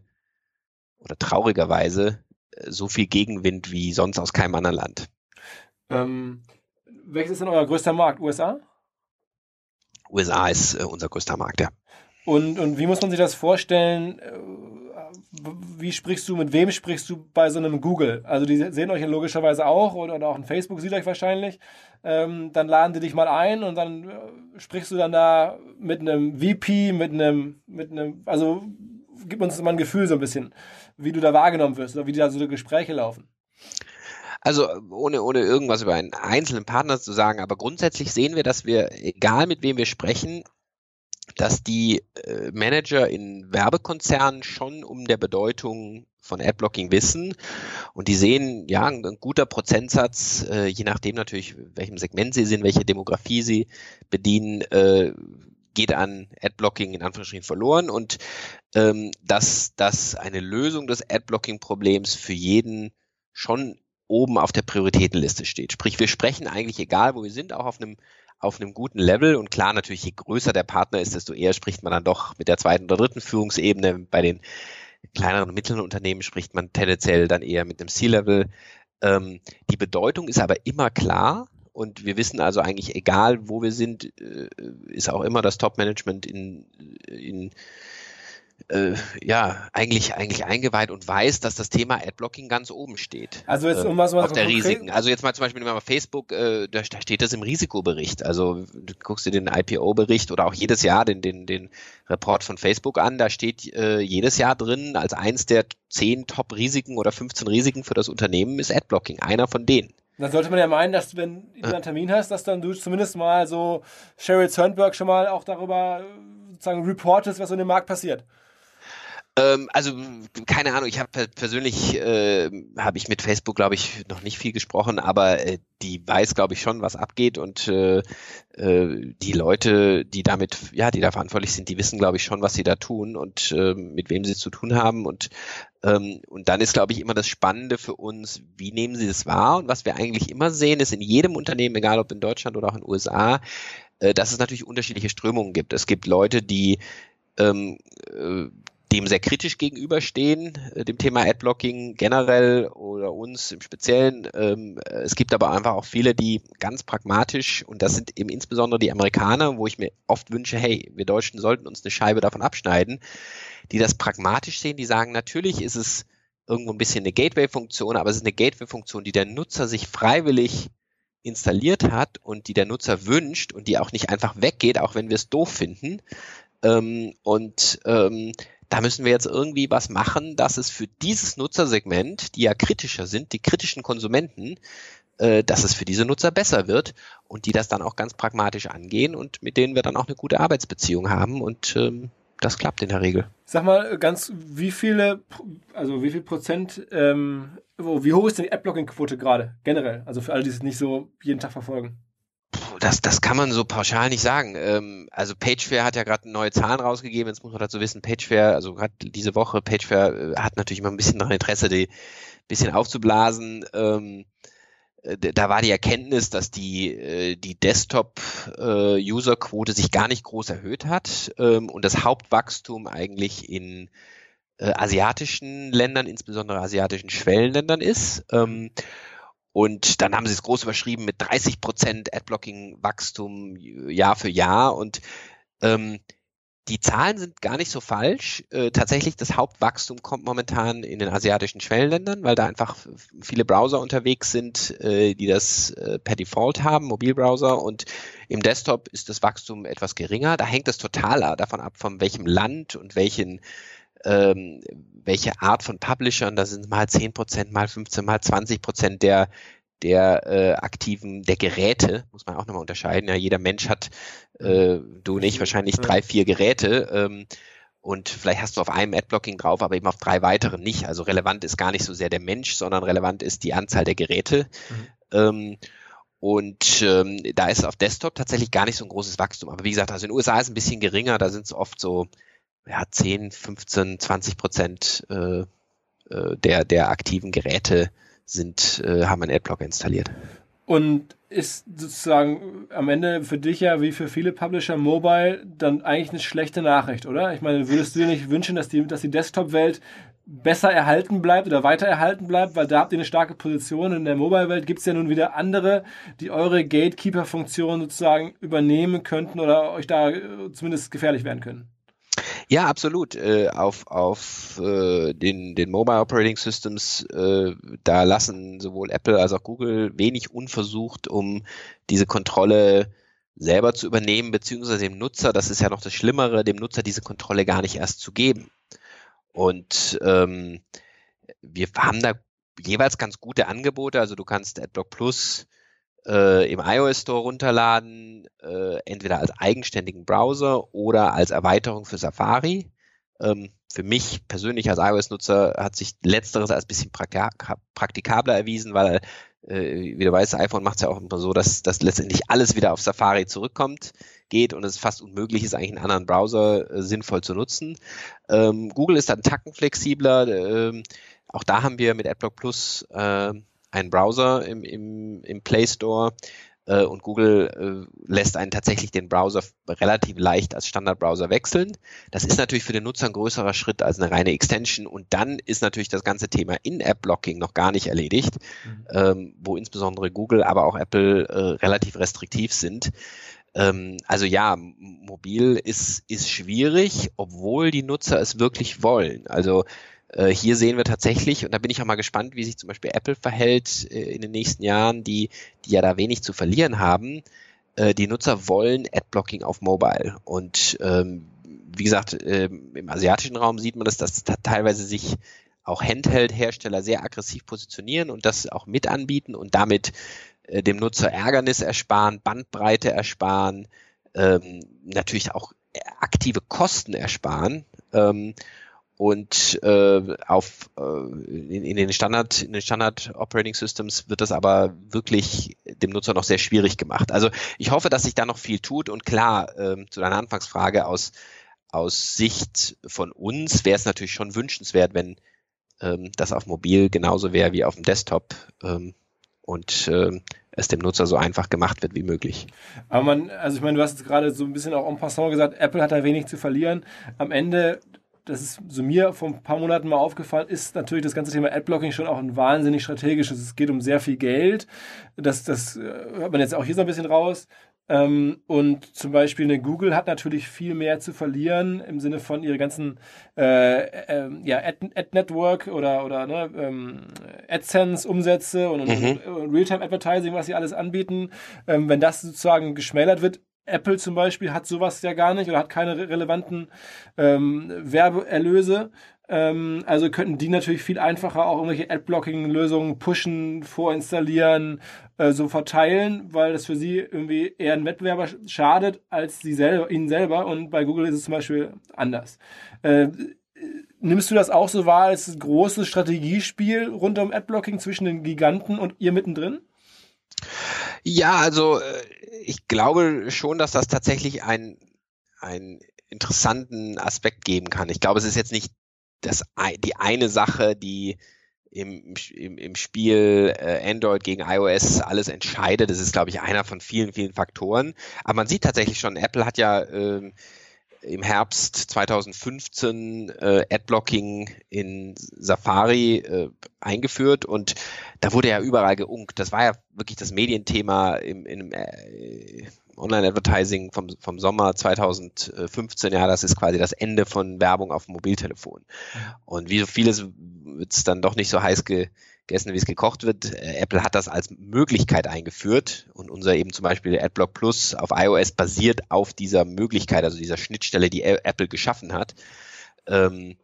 oder traurigerweise äh, so viel Gegenwind wie sonst aus keinem anderen Land. Ähm, welches ist denn euer größter Markt? USA? USA ist äh, unser größter Markt, ja. Und, und wie muss man sich das vorstellen? Wie sprichst du, mit wem sprichst du bei so einem Google? Also die sehen euch ja logischerweise auch oder, oder auch ein Facebook sieht euch wahrscheinlich. Ähm, dann laden die dich mal ein und dann äh, sprichst du dann da mit einem VP, mit einem, mit einem, also gib uns mal ein Gefühl so ein bisschen, wie du da wahrgenommen wirst oder wie da so die Gespräche laufen. Also ohne, ohne irgendwas über einen einzelnen Partner zu sagen, aber grundsätzlich sehen wir, dass wir, egal mit wem wir sprechen, dass die äh, Manager in Werbekonzernen schon um der Bedeutung von Adblocking wissen und die sehen, ja, ein, ein guter Prozentsatz, äh, je nachdem natürlich, welchem Segment sie sind, welche Demografie sie bedienen, äh, geht an Adblocking in Anführungsstrichen verloren und ähm, dass, dass eine Lösung des Adblocking-Problems für jeden schon oben auf der Prioritätenliste steht. Sprich, wir sprechen eigentlich, egal wo wir sind, auch auf einem auf einem guten Level. Und klar, natürlich, je größer der Partner ist, desto eher spricht man dann doch mit der zweiten oder dritten Führungsebene. Bei den kleineren und mittleren Unternehmen spricht man tendenziell dann eher mit einem C-Level. Ähm, die Bedeutung ist aber immer klar. Und wir wissen also eigentlich, egal wo wir sind, äh, ist auch immer das Top-Management in, in äh, ja, eigentlich, eigentlich eingeweiht und weiß, dass das Thema Adblocking ganz oben steht. Also jetzt um was mal auf der Risiken. Also jetzt mal zum Beispiel mal Facebook, äh, da, da steht das im Risikobericht. Also du guckst dir den IPO-Bericht oder auch jedes Jahr den, den, den Report von Facebook an, da steht äh, jedes Jahr drin, als eins der zehn Top-Risiken oder 15 Risiken für das Unternehmen ist Adblocking, einer von denen. Dann sollte man ja meinen, dass wenn du einen Termin hast, dass dann du zumindest mal so Sheryl Sandberg schon mal auch darüber äh, sozusagen reportest, was in dem Markt passiert. Ähm, also keine Ahnung, ich habe persönlich äh, habe ich mit Facebook glaube ich noch nicht viel gesprochen, aber äh, die weiß glaube ich schon, was abgeht und äh, äh, die Leute, die damit ja, die da verantwortlich sind, die wissen glaube ich schon, was sie da tun und äh, mit wem sie zu tun haben und ähm, und dann ist glaube ich immer das Spannende für uns, wie nehmen sie das wahr und was wir eigentlich immer sehen, ist in jedem Unternehmen, egal ob in Deutschland oder auch in den USA, äh, dass es natürlich unterschiedliche Strömungen gibt. Es gibt Leute, die ähm, äh, dem sehr kritisch gegenüberstehen, äh, dem Thema Adblocking generell oder uns im Speziellen. Ähm, äh, es gibt aber einfach auch viele, die ganz pragmatisch, und das sind eben insbesondere die Amerikaner, wo ich mir oft wünsche, hey, wir Deutschen sollten uns eine Scheibe davon abschneiden, die das pragmatisch sehen, die sagen, natürlich ist es irgendwo ein bisschen eine Gateway-Funktion, aber es ist eine Gateway-Funktion, die der Nutzer sich freiwillig installiert hat und die der Nutzer wünscht und die auch nicht einfach weggeht, auch wenn wir es doof finden. Ähm, und ähm, da müssen wir jetzt irgendwie was machen, dass es für dieses Nutzersegment, die ja kritischer sind, die kritischen Konsumenten, äh, dass es für diese Nutzer besser wird und die das dann auch ganz pragmatisch angehen und mit denen wir dann auch eine gute Arbeitsbeziehung haben und ähm, das klappt in der Regel. Sag mal ganz, wie viele, also wie viel Prozent, ähm, wie hoch ist denn die Adblocking-Quote gerade generell? Also für alle, die es nicht so jeden Tag verfolgen. Das, das kann man so pauschal nicht sagen. Ähm, also PageFair hat ja gerade neue Zahlen rausgegeben. Jetzt muss man dazu wissen, PageFair, also gerade diese Woche, PageFair äh, hat natürlich immer ein bisschen daran Interesse, die bisschen aufzublasen. Ähm, äh, da war die Erkenntnis, dass die, äh, die Desktop-User-Quote sich gar nicht groß erhöht hat ähm, und das Hauptwachstum eigentlich in asiatischen Ländern, insbesondere asiatischen Schwellenländern ist. Ähm, und dann haben sie es groß überschrieben mit 30 Prozent Adblocking-Wachstum Jahr für Jahr und ähm, die Zahlen sind gar nicht so falsch. Äh, tatsächlich, das Hauptwachstum kommt momentan in den asiatischen Schwellenländern, weil da einfach viele Browser unterwegs sind, äh, die das äh, per Default haben, Mobilbrowser. Und im Desktop ist das Wachstum etwas geringer. Da hängt es total davon ab, von welchem Land und welchen ähm, welche Art von Publishern, da sind mal 10 Prozent, mal 15, mal 20 Prozent der der äh, aktiven, der Geräte, muss man auch nochmal unterscheiden. Ja, jeder Mensch hat, äh, du nicht, wahrscheinlich drei, vier Geräte. Ähm, und vielleicht hast du auf einem Adblocking drauf, aber eben auf drei weiteren nicht. Also relevant ist gar nicht so sehr der Mensch, sondern relevant ist die Anzahl der Geräte. Mhm. Ähm, und ähm, da ist auf Desktop tatsächlich gar nicht so ein großes Wachstum. Aber wie gesagt, also in den USA ist es ein bisschen geringer, da sind es oft so ja, 10, 15, 20 Prozent äh, äh, der, der aktiven Geräte sind, äh, haben einen Adblocker installiert. Und ist sozusagen am Ende für dich ja wie für viele Publisher Mobile dann eigentlich eine schlechte Nachricht, oder? Ich meine, würdest du dir nicht wünschen, dass die, dass die Desktop-Welt besser erhalten bleibt oder weiter erhalten bleibt, weil da habt ihr eine starke Position. In der Mobile-Welt gibt es ja nun wieder andere, die eure Gatekeeper-Funktion sozusagen übernehmen könnten oder euch da äh, zumindest gefährlich werden können. Ja, absolut. Äh, auf auf äh, den, den Mobile Operating Systems, äh, da lassen sowohl Apple als auch Google wenig unversucht, um diese Kontrolle selber zu übernehmen, beziehungsweise dem Nutzer, das ist ja noch das Schlimmere, dem Nutzer diese Kontrolle gar nicht erst zu geben. Und ähm, wir haben da jeweils ganz gute Angebote. Also du kannst AdBlock Plus äh, im iOS Store runterladen, äh, entweder als eigenständigen Browser oder als Erweiterung für Safari. Ähm, für mich persönlich als iOS-Nutzer hat sich letzteres als bisschen praktikabler erwiesen, weil, äh, wie du weißt, iPhone macht es ja auch immer so, dass, dass letztendlich alles wieder auf Safari zurückkommt, geht und es fast unmöglich ist, eigentlich einen anderen Browser äh, sinnvoll zu nutzen. Ähm, Google ist dann Tacken flexibler. Ähm, auch da haben wir mit AdBlock Plus äh, einen Browser im, im, im Play Store äh, und Google äh, lässt einen tatsächlich den Browser relativ leicht als Standardbrowser wechseln. Das ist natürlich für den Nutzer ein größerer Schritt als eine reine Extension und dann ist natürlich das ganze Thema In-App-Blocking noch gar nicht erledigt, mhm. ähm, wo insbesondere Google, aber auch Apple äh, relativ restriktiv sind ähm, also ja, mobil ist, ist schwierig, obwohl die Nutzer es wirklich wollen. Also hier sehen wir tatsächlich, und da bin ich auch mal gespannt, wie sich zum Beispiel Apple verhält äh, in den nächsten Jahren, die, die ja da wenig zu verlieren haben. Äh, die Nutzer wollen Adblocking auf Mobile. Und ähm, wie gesagt, ähm, im asiatischen Raum sieht man das, dass da teilweise sich auch Handheld-Hersteller sehr aggressiv positionieren und das auch mit anbieten und damit äh, dem Nutzer Ärgernis ersparen, Bandbreite ersparen, ähm, natürlich auch aktive Kosten ersparen. Ähm, und äh, auf äh, in, in, den Standard in den Standard Operating Systems wird das aber wirklich dem Nutzer noch sehr schwierig gemacht. Also ich hoffe, dass sich da noch viel tut und klar äh, zu deiner Anfangsfrage aus aus Sicht von uns wäre es natürlich schon wünschenswert, wenn ähm, das auf mobil genauso wäre wie auf dem Desktop ähm, und äh, es dem Nutzer so einfach gemacht wird wie möglich. Aber man, also ich meine, du hast jetzt gerade so ein bisschen auch en passant gesagt, Apple hat da wenig zu verlieren. Am Ende das ist so mir vor ein paar Monaten mal aufgefallen, ist natürlich das ganze Thema Adblocking schon auch ein wahnsinnig strategisches. Es geht um sehr viel Geld. Das, das äh, hört man jetzt auch hier so ein bisschen raus. Ähm, und zum Beispiel eine Google hat natürlich viel mehr zu verlieren im Sinne von ihre ganzen äh, äh, ja, Ad, Ad, oder, oder ne, ähm, AdSense-Umsätze und, mhm. und Realtime-Advertising, was sie alles anbieten. Ähm, wenn das sozusagen geschmälert wird, Apple zum Beispiel hat sowas ja gar nicht oder hat keine relevanten ähm, Werbeerlöse. Ähm, also könnten die natürlich viel einfacher auch irgendwelche Adblocking-Lösungen pushen, vorinstallieren, äh, so verteilen, weil das für sie irgendwie eher ein Wettbewerber schadet als sie selber, ihnen selber. Und bei Google ist es zum Beispiel anders. Äh, nimmst du das auch so wahr als großes Strategiespiel rund um Adblocking zwischen den Giganten und ihr mittendrin? Ja, also äh, ich glaube schon, dass das tatsächlich ein, einen interessanten Aspekt geben kann. Ich glaube, es ist jetzt nicht das, die eine Sache, die im, im, im Spiel äh, Android gegen iOS alles entscheidet. Das ist, glaube ich, einer von vielen, vielen Faktoren. Aber man sieht tatsächlich schon, Apple hat ja ähm, im Herbst 2015 äh, Adblocking in Safari äh, eingeführt und da wurde ja überall geunkt. Das war ja wirklich das Medienthema im, im äh, Online-Advertising vom, vom Sommer 2015. Ja, das ist quasi das Ende von Werbung auf Mobiltelefon. Und wie so vieles wird es dann doch nicht so heiß ge gegessen, wie es gekocht wird. Äh, Apple hat das als Möglichkeit eingeführt und unser eben zum Beispiel AdBlock Plus auf iOS basiert auf dieser Möglichkeit, also dieser Schnittstelle, die Apple geschaffen hat. Ähm,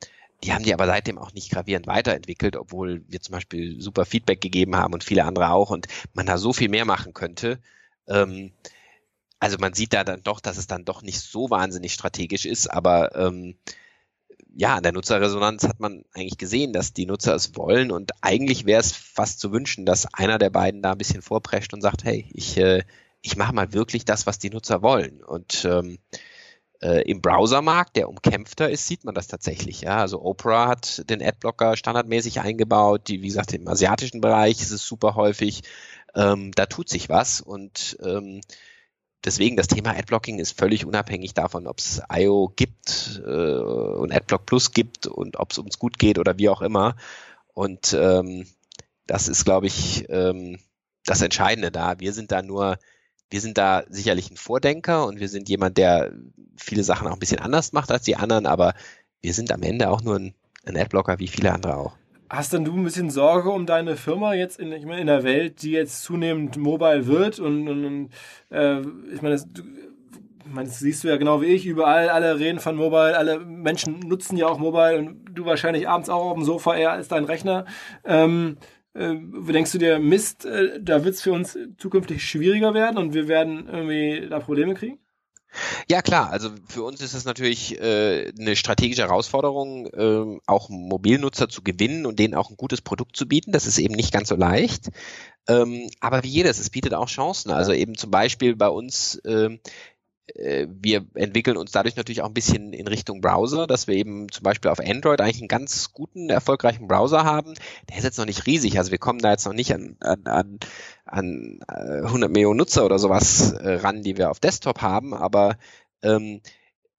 die haben die aber seitdem auch nicht gravierend weiterentwickelt, obwohl wir zum Beispiel super Feedback gegeben haben und viele andere auch und man da so viel mehr machen könnte. Ähm, also man sieht da dann doch, dass es dann doch nicht so wahnsinnig strategisch ist, aber ähm, ja, an der Nutzerresonanz hat man eigentlich gesehen, dass die Nutzer es wollen und eigentlich wäre es fast zu wünschen, dass einer der beiden da ein bisschen vorprescht und sagt, hey, ich, äh, ich mache mal wirklich das, was die Nutzer wollen. Und ähm, äh, im Browsermarkt, der umkämpfter ist, sieht man das tatsächlich. Ja, also Opera hat den Adblocker standardmäßig eingebaut. Die, wie gesagt, im asiatischen Bereich ist es super häufig. Ähm, da tut sich was und ähm, deswegen, das Thema Adblocking ist völlig unabhängig davon, ob es IO gibt äh, und Adblock Plus gibt und ob es uns gut geht oder wie auch immer. Und ähm, das ist, glaube ich, ähm, das Entscheidende da. Wir sind da nur, wir sind da sicherlich ein Vordenker und wir sind jemand, der viele Sachen auch ein bisschen anders macht als die anderen, aber wir sind am Ende auch nur ein, ein Adblocker wie viele andere auch. Hast denn du ein bisschen Sorge um deine Firma jetzt in, ich meine, in der Welt, die jetzt zunehmend mobile wird? Und, und, und äh, ich meine, das, ich meine, das siehst du ja genau wie ich, überall, alle reden von Mobile, alle Menschen nutzen ja auch Mobile und du wahrscheinlich abends auch auf dem Sofa eher als dein Rechner. Ähm, äh, denkst du dir, Mist, äh, da wird es für uns zukünftig schwieriger werden und wir werden irgendwie da Probleme kriegen? Ja klar, also für uns ist es natürlich äh, eine strategische Herausforderung, äh, auch Mobilnutzer zu gewinnen und denen auch ein gutes Produkt zu bieten. Das ist eben nicht ganz so leicht. Ähm, aber wie jedes, es bietet auch Chancen. Also eben zum Beispiel bei uns äh, wir entwickeln uns dadurch natürlich auch ein bisschen in Richtung Browser, dass wir eben zum Beispiel auf Android eigentlich einen ganz guten, erfolgreichen Browser haben. Der ist jetzt noch nicht riesig, also wir kommen da jetzt noch nicht an, an, an, an 100 äh, Millionen Nutzer oder sowas äh, ran, die wir auf Desktop haben, aber ähm,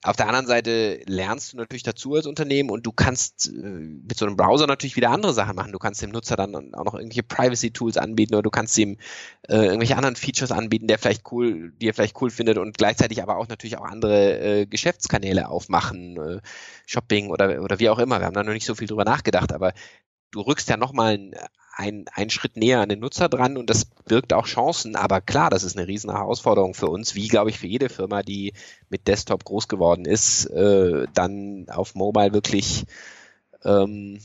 auf der anderen Seite lernst du natürlich dazu als Unternehmen und du kannst äh, mit so einem Browser natürlich wieder andere Sachen machen. Du kannst dem Nutzer dann auch noch irgendwelche Privacy-Tools anbieten oder du kannst ihm äh, irgendwelche anderen Features anbieten, der vielleicht cool, die er vielleicht cool findet und gleichzeitig aber auch natürlich auch andere äh, Geschäftskanäle aufmachen, äh, Shopping oder, oder wie auch immer. Wir haben da noch nicht so viel drüber nachgedacht, aber du rückst ja nochmal ein, einen Schritt näher an den Nutzer dran und das birgt auch Chancen. Aber klar, das ist eine riesen Herausforderung für uns, wie glaube ich für jede Firma, die mit Desktop groß geworden ist, äh, dann auf Mobile wirklich ähm,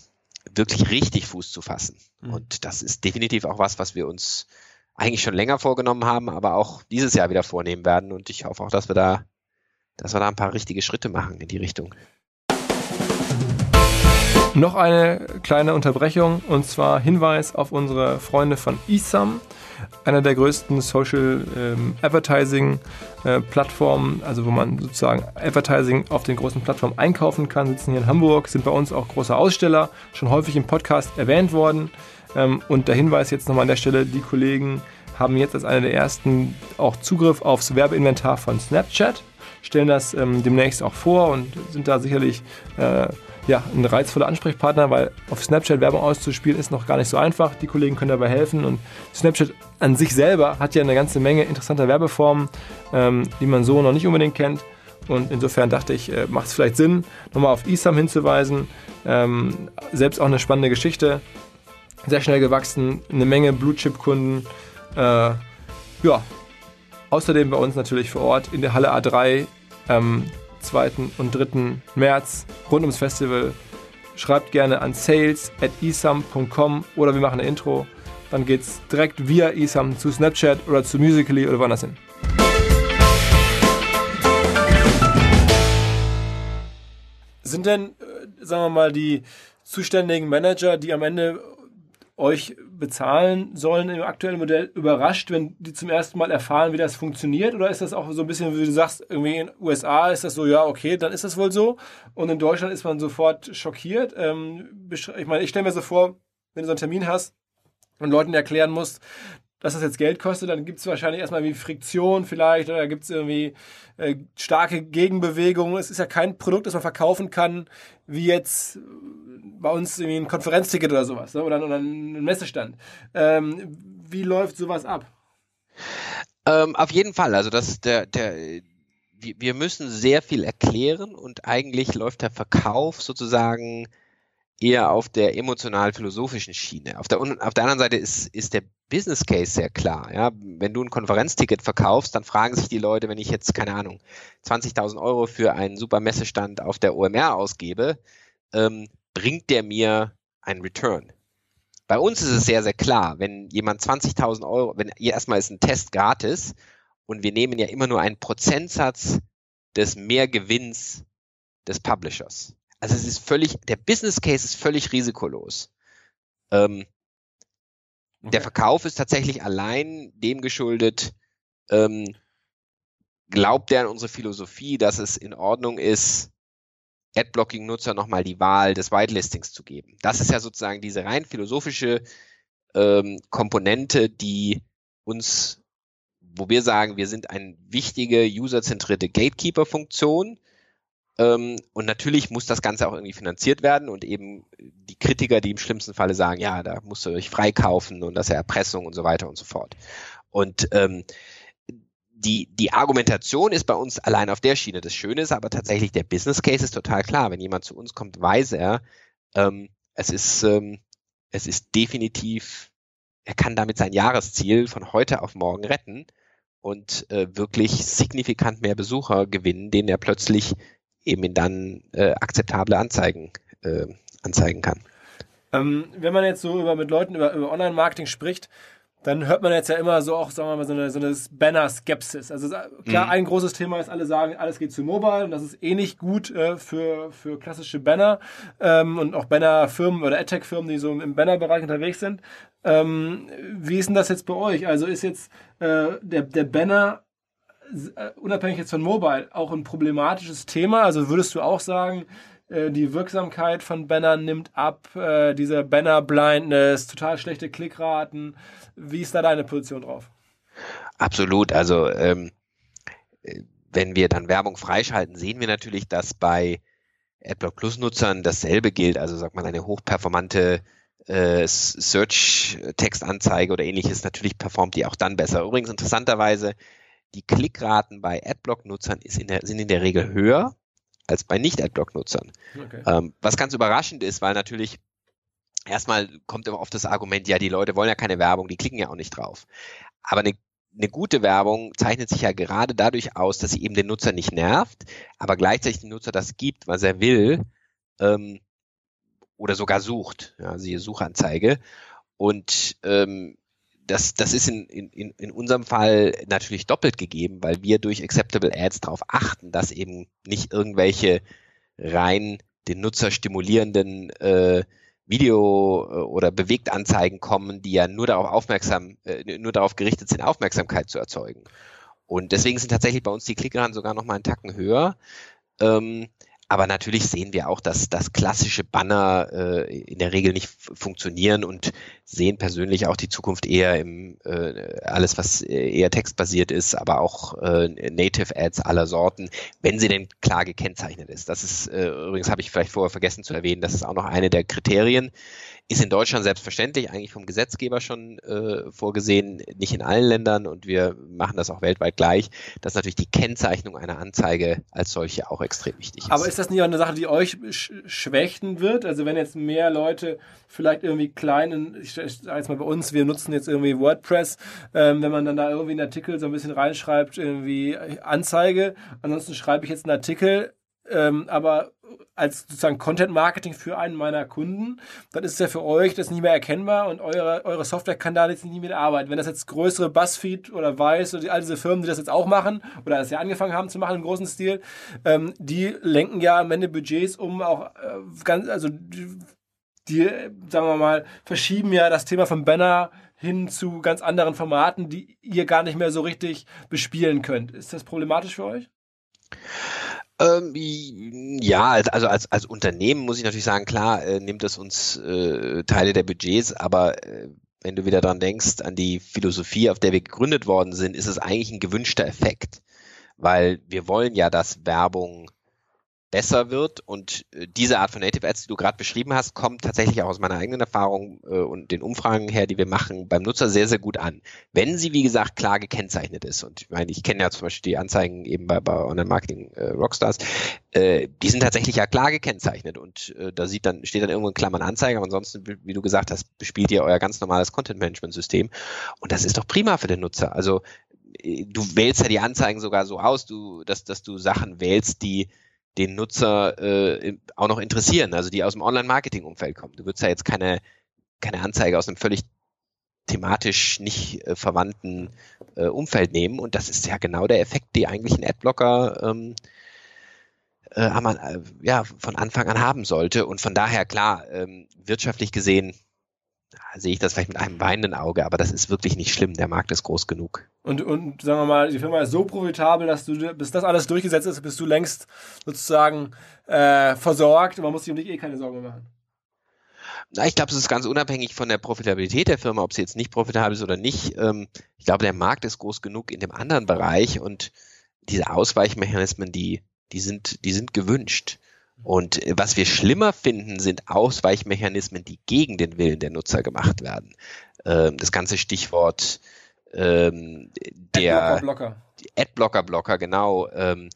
wirklich richtig Fuß zu fassen. Mhm. Und das ist definitiv auch was, was wir uns eigentlich schon länger vorgenommen haben, aber auch dieses Jahr wieder vornehmen werden. Und ich hoffe auch, dass wir da, dass wir da ein paar richtige Schritte machen in die Richtung. Noch eine kleine Unterbrechung und zwar Hinweis auf unsere Freunde von eSum, einer der größten Social ähm, Advertising äh, Plattformen, also wo man sozusagen Advertising auf den großen Plattformen einkaufen kann, sitzen hier in Hamburg, sind bei uns auch große Aussteller, schon häufig im Podcast erwähnt worden. Ähm, und der Hinweis jetzt nochmal an der Stelle, die Kollegen haben jetzt als einer der ersten auch Zugriff aufs Werbeinventar von Snapchat, stellen das ähm, demnächst auch vor und sind da sicherlich äh, ja, ein reizvoller Ansprechpartner, weil auf Snapchat Werbung auszuspielen ist noch gar nicht so einfach. Die Kollegen können dabei helfen und Snapchat an sich selber hat ja eine ganze Menge interessanter Werbeformen, ähm, die man so noch nicht unbedingt kennt. Und insofern dachte ich, äh, macht es vielleicht Sinn, nochmal auf ISAM hinzuweisen. Ähm, selbst auch eine spannende Geschichte. Sehr schnell gewachsen, eine Menge Blue-Chip-Kunden. Äh, ja, außerdem bei uns natürlich vor Ort in der Halle A3 ähm, 2. und 3. März rund ums Festival. Schreibt gerne an sales.isam.com oder wir machen ein Intro. Dann geht es direkt via Isam zu Snapchat oder zu Musically oder woanders hin. Sind denn, äh, sagen wir mal, die zuständigen Manager, die am Ende euch bezahlen sollen im aktuellen Modell überrascht, wenn die zum ersten Mal erfahren, wie das funktioniert? Oder ist das auch so ein bisschen, wie du sagst, irgendwie in den USA ist das so, ja, okay, dann ist das wohl so. Und in Deutschland ist man sofort schockiert. Ähm, ich meine, ich stelle mir so vor, wenn du so einen Termin hast und Leuten erklären musst, dass das jetzt Geld kostet, dann gibt es wahrscheinlich erstmal wie Friktion vielleicht oder gibt es irgendwie äh, starke Gegenbewegungen. Es ist ja kein Produkt, das man verkaufen kann, wie jetzt bei uns irgendwie ein Konferenzticket oder sowas ne? oder, oder ein Messestand. Ähm, wie läuft sowas ab? Ähm, auf jeden Fall. Also das der der wir müssen sehr viel erklären und eigentlich läuft der Verkauf sozusagen eher auf der emotional-philosophischen Schiene. Auf der, auf der anderen Seite ist, ist der Business Case sehr klar. Ja? Wenn du ein Konferenzticket verkaufst, dann fragen sich die Leute, wenn ich jetzt, keine Ahnung, 20.000 Euro für einen super Messestand auf der OMR ausgebe, ähm, bringt der mir einen Return? Bei uns ist es sehr, sehr klar, wenn jemand 20.000 Euro, wenn erstmal ist ein Test gratis und wir nehmen ja immer nur einen Prozentsatz des Mehrgewinns des Publishers. Also es ist völlig, der Business Case ist völlig risikolos. Ähm, okay. Der Verkauf ist tatsächlich allein dem geschuldet, ähm, glaubt er an unsere Philosophie, dass es in Ordnung ist, Adblocking-Nutzer nochmal die Wahl des Whitelistings zu geben. Das ist ja sozusagen diese rein philosophische ähm, Komponente, die uns, wo wir sagen, wir sind eine wichtige userzentrierte Gatekeeper-Funktion, und natürlich muss das Ganze auch irgendwie finanziert werden und eben die Kritiker, die im schlimmsten Falle sagen, ja, da musst du euch freikaufen und das ist ja Erpressung und so weiter und so fort. Und ähm, die, die Argumentation ist bei uns allein auf der Schiene. Das Schöne ist aber tatsächlich, der Business Case ist total klar. Wenn jemand zu uns kommt, weiß er, ähm, es ist, ähm, es ist definitiv, er kann damit sein Jahresziel von heute auf morgen retten und äh, wirklich signifikant mehr Besucher gewinnen, denen er plötzlich eben dann äh, akzeptable Anzeigen äh, anzeigen kann. Ähm, wenn man jetzt so über, mit Leuten über, über Online-Marketing spricht, dann hört man jetzt ja immer so auch, sagen wir mal, so eine, so eine Banner-Skepsis. Also klar, mhm. ein großes Thema ist, alle sagen, alles geht zu Mobile und das ist eh nicht gut äh, für, für klassische Banner ähm, und auch Banner-Firmen oder AdTech-Firmen, die so im Banner-Bereich unterwegs sind. Ähm, wie ist denn das jetzt bei euch? Also ist jetzt äh, der, der Banner unabhängig jetzt von Mobile, auch ein problematisches Thema? Also würdest du auch sagen, äh, die Wirksamkeit von Bannern nimmt ab, äh, diese Banner-Blindness, total schlechte Klickraten. Wie ist da deine Position drauf? Absolut. Also ähm, wenn wir dann Werbung freischalten, sehen wir natürlich, dass bei AdBlock Plus Nutzern dasselbe gilt. Also sagt man eine hochperformante äh, Search-Textanzeige oder ähnliches. Natürlich performt die auch dann besser. Übrigens interessanterweise die Klickraten bei Adblock-Nutzern sind in der Regel höher als bei Nicht-Adblock-Nutzern. Okay. Ähm, was ganz überraschend ist, weil natürlich erstmal kommt immer oft das Argument, ja, die Leute wollen ja keine Werbung, die klicken ja auch nicht drauf. Aber eine, eine gute Werbung zeichnet sich ja gerade dadurch aus, dass sie eben den Nutzer nicht nervt, aber gleichzeitig den Nutzer das gibt, was er will ähm, oder sogar sucht, ja, siehe Suchanzeige. Und ähm, das, das ist in, in, in unserem Fall natürlich doppelt gegeben, weil wir durch Acceptable Ads darauf achten, dass eben nicht irgendwelche rein den Nutzer stimulierenden äh, Video- äh, oder Bewegtanzeigen kommen, die ja nur darauf aufmerksam, äh, nur darauf gerichtet sind, Aufmerksamkeit zu erzeugen. Und deswegen sind tatsächlich bei uns die Klickraten sogar noch mal einen Tacken höher. Ähm, aber natürlich sehen wir auch, dass das klassische Banner äh, in der Regel nicht funktionieren und sehen persönlich auch die Zukunft eher im äh, alles, was eher textbasiert ist, aber auch äh, Native Ads aller Sorten, wenn sie denn klar gekennzeichnet ist. Das ist äh, übrigens habe ich vielleicht vorher vergessen zu erwähnen, das ist auch noch eine der Kriterien. Ist in Deutschland selbstverständlich, eigentlich vom Gesetzgeber schon äh, vorgesehen, nicht in allen Ländern und wir machen das auch weltweit gleich, dass natürlich die Kennzeichnung einer Anzeige als solche auch extrem wichtig ist. Aber ist das nicht auch eine Sache, die euch sch schwächten wird? Also wenn jetzt mehr Leute vielleicht irgendwie kleinen, ich, sage jetzt mal bei uns, wir nutzen jetzt irgendwie WordPress, ähm, wenn man dann da irgendwie einen Artikel so ein bisschen reinschreibt, irgendwie Anzeige, ansonsten schreibe ich jetzt einen Artikel, ähm, aber als sozusagen Content Marketing für einen meiner Kunden, dann ist es ja für euch das nicht mehr erkennbar und eure, eure Software kann da jetzt nicht mehr arbeiten. Wenn das jetzt größere Buzzfeed oder Weiß oder die, all diese Firmen, die das jetzt auch machen oder das ja angefangen haben zu machen im großen Stil, ähm, die lenken ja am Ende Budgets um auch äh, ganz, also die, sagen wir mal, verschieben ja das Thema von Banner hin zu ganz anderen Formaten, die ihr gar nicht mehr so richtig bespielen könnt. Ist das problematisch für euch? Ähm, ja, also als, als Unternehmen muss ich natürlich sagen, klar, äh, nimmt es uns äh, Teile der Budgets, aber äh, wenn du wieder dran denkst, an die Philosophie, auf der wir gegründet worden sind, ist es eigentlich ein gewünschter Effekt. Weil wir wollen ja, dass Werbung besser wird. Und äh, diese Art von Native Ads, die du gerade beschrieben hast, kommt tatsächlich auch aus meiner eigenen Erfahrung äh, und den Umfragen her, die wir machen, beim Nutzer sehr, sehr gut an. Wenn sie, wie gesagt, klar gekennzeichnet ist. Und ich meine, ich kenne ja zum Beispiel die Anzeigen eben bei, bei Online-Marketing äh, Rockstars, äh, die sind tatsächlich ja klar gekennzeichnet. Und äh, da sieht dann, steht dann irgendwo in Klammern Anzeige, aber ansonsten, wie du gesagt hast, bespielt ihr euer ganz normales Content-Management-System. Und das ist doch prima für den Nutzer. Also du wählst ja die Anzeigen sogar so aus, du, dass, dass du Sachen wählst, die den Nutzer äh, auch noch interessieren, also die aus dem Online-Marketing-Umfeld kommen. Du würdest ja jetzt keine, keine Anzeige aus einem völlig thematisch nicht äh, verwandten äh, Umfeld nehmen und das ist ja genau der Effekt, die eigentlich ein Adblocker ähm, äh, äh, ja, von Anfang an haben sollte und von daher klar, ähm, wirtschaftlich gesehen sehe ich das vielleicht mit einem weinenden Auge, aber das ist wirklich nicht schlimm. Der Markt ist groß genug. Und, und sagen wir mal, die Firma ist so profitabel, dass du, bis das alles durchgesetzt ist, bist du längst sozusagen äh, versorgt und man muss sich um dich eh keine Sorgen machen. Na, ich glaube, es ist ganz unabhängig von der Profitabilität der Firma, ob sie jetzt nicht profitabel ist oder nicht. Ähm, ich glaube, der Markt ist groß genug in dem anderen Bereich und diese Ausweichmechanismen, die, die sind, die sind gewünscht. Und äh, was wir schlimmer finden, sind Ausweichmechanismen, die gegen den Willen der Nutzer gemacht werden. Ähm, das ganze Stichwort ähm, der Adblocker, Adblocker, Blocker, genau, ähm,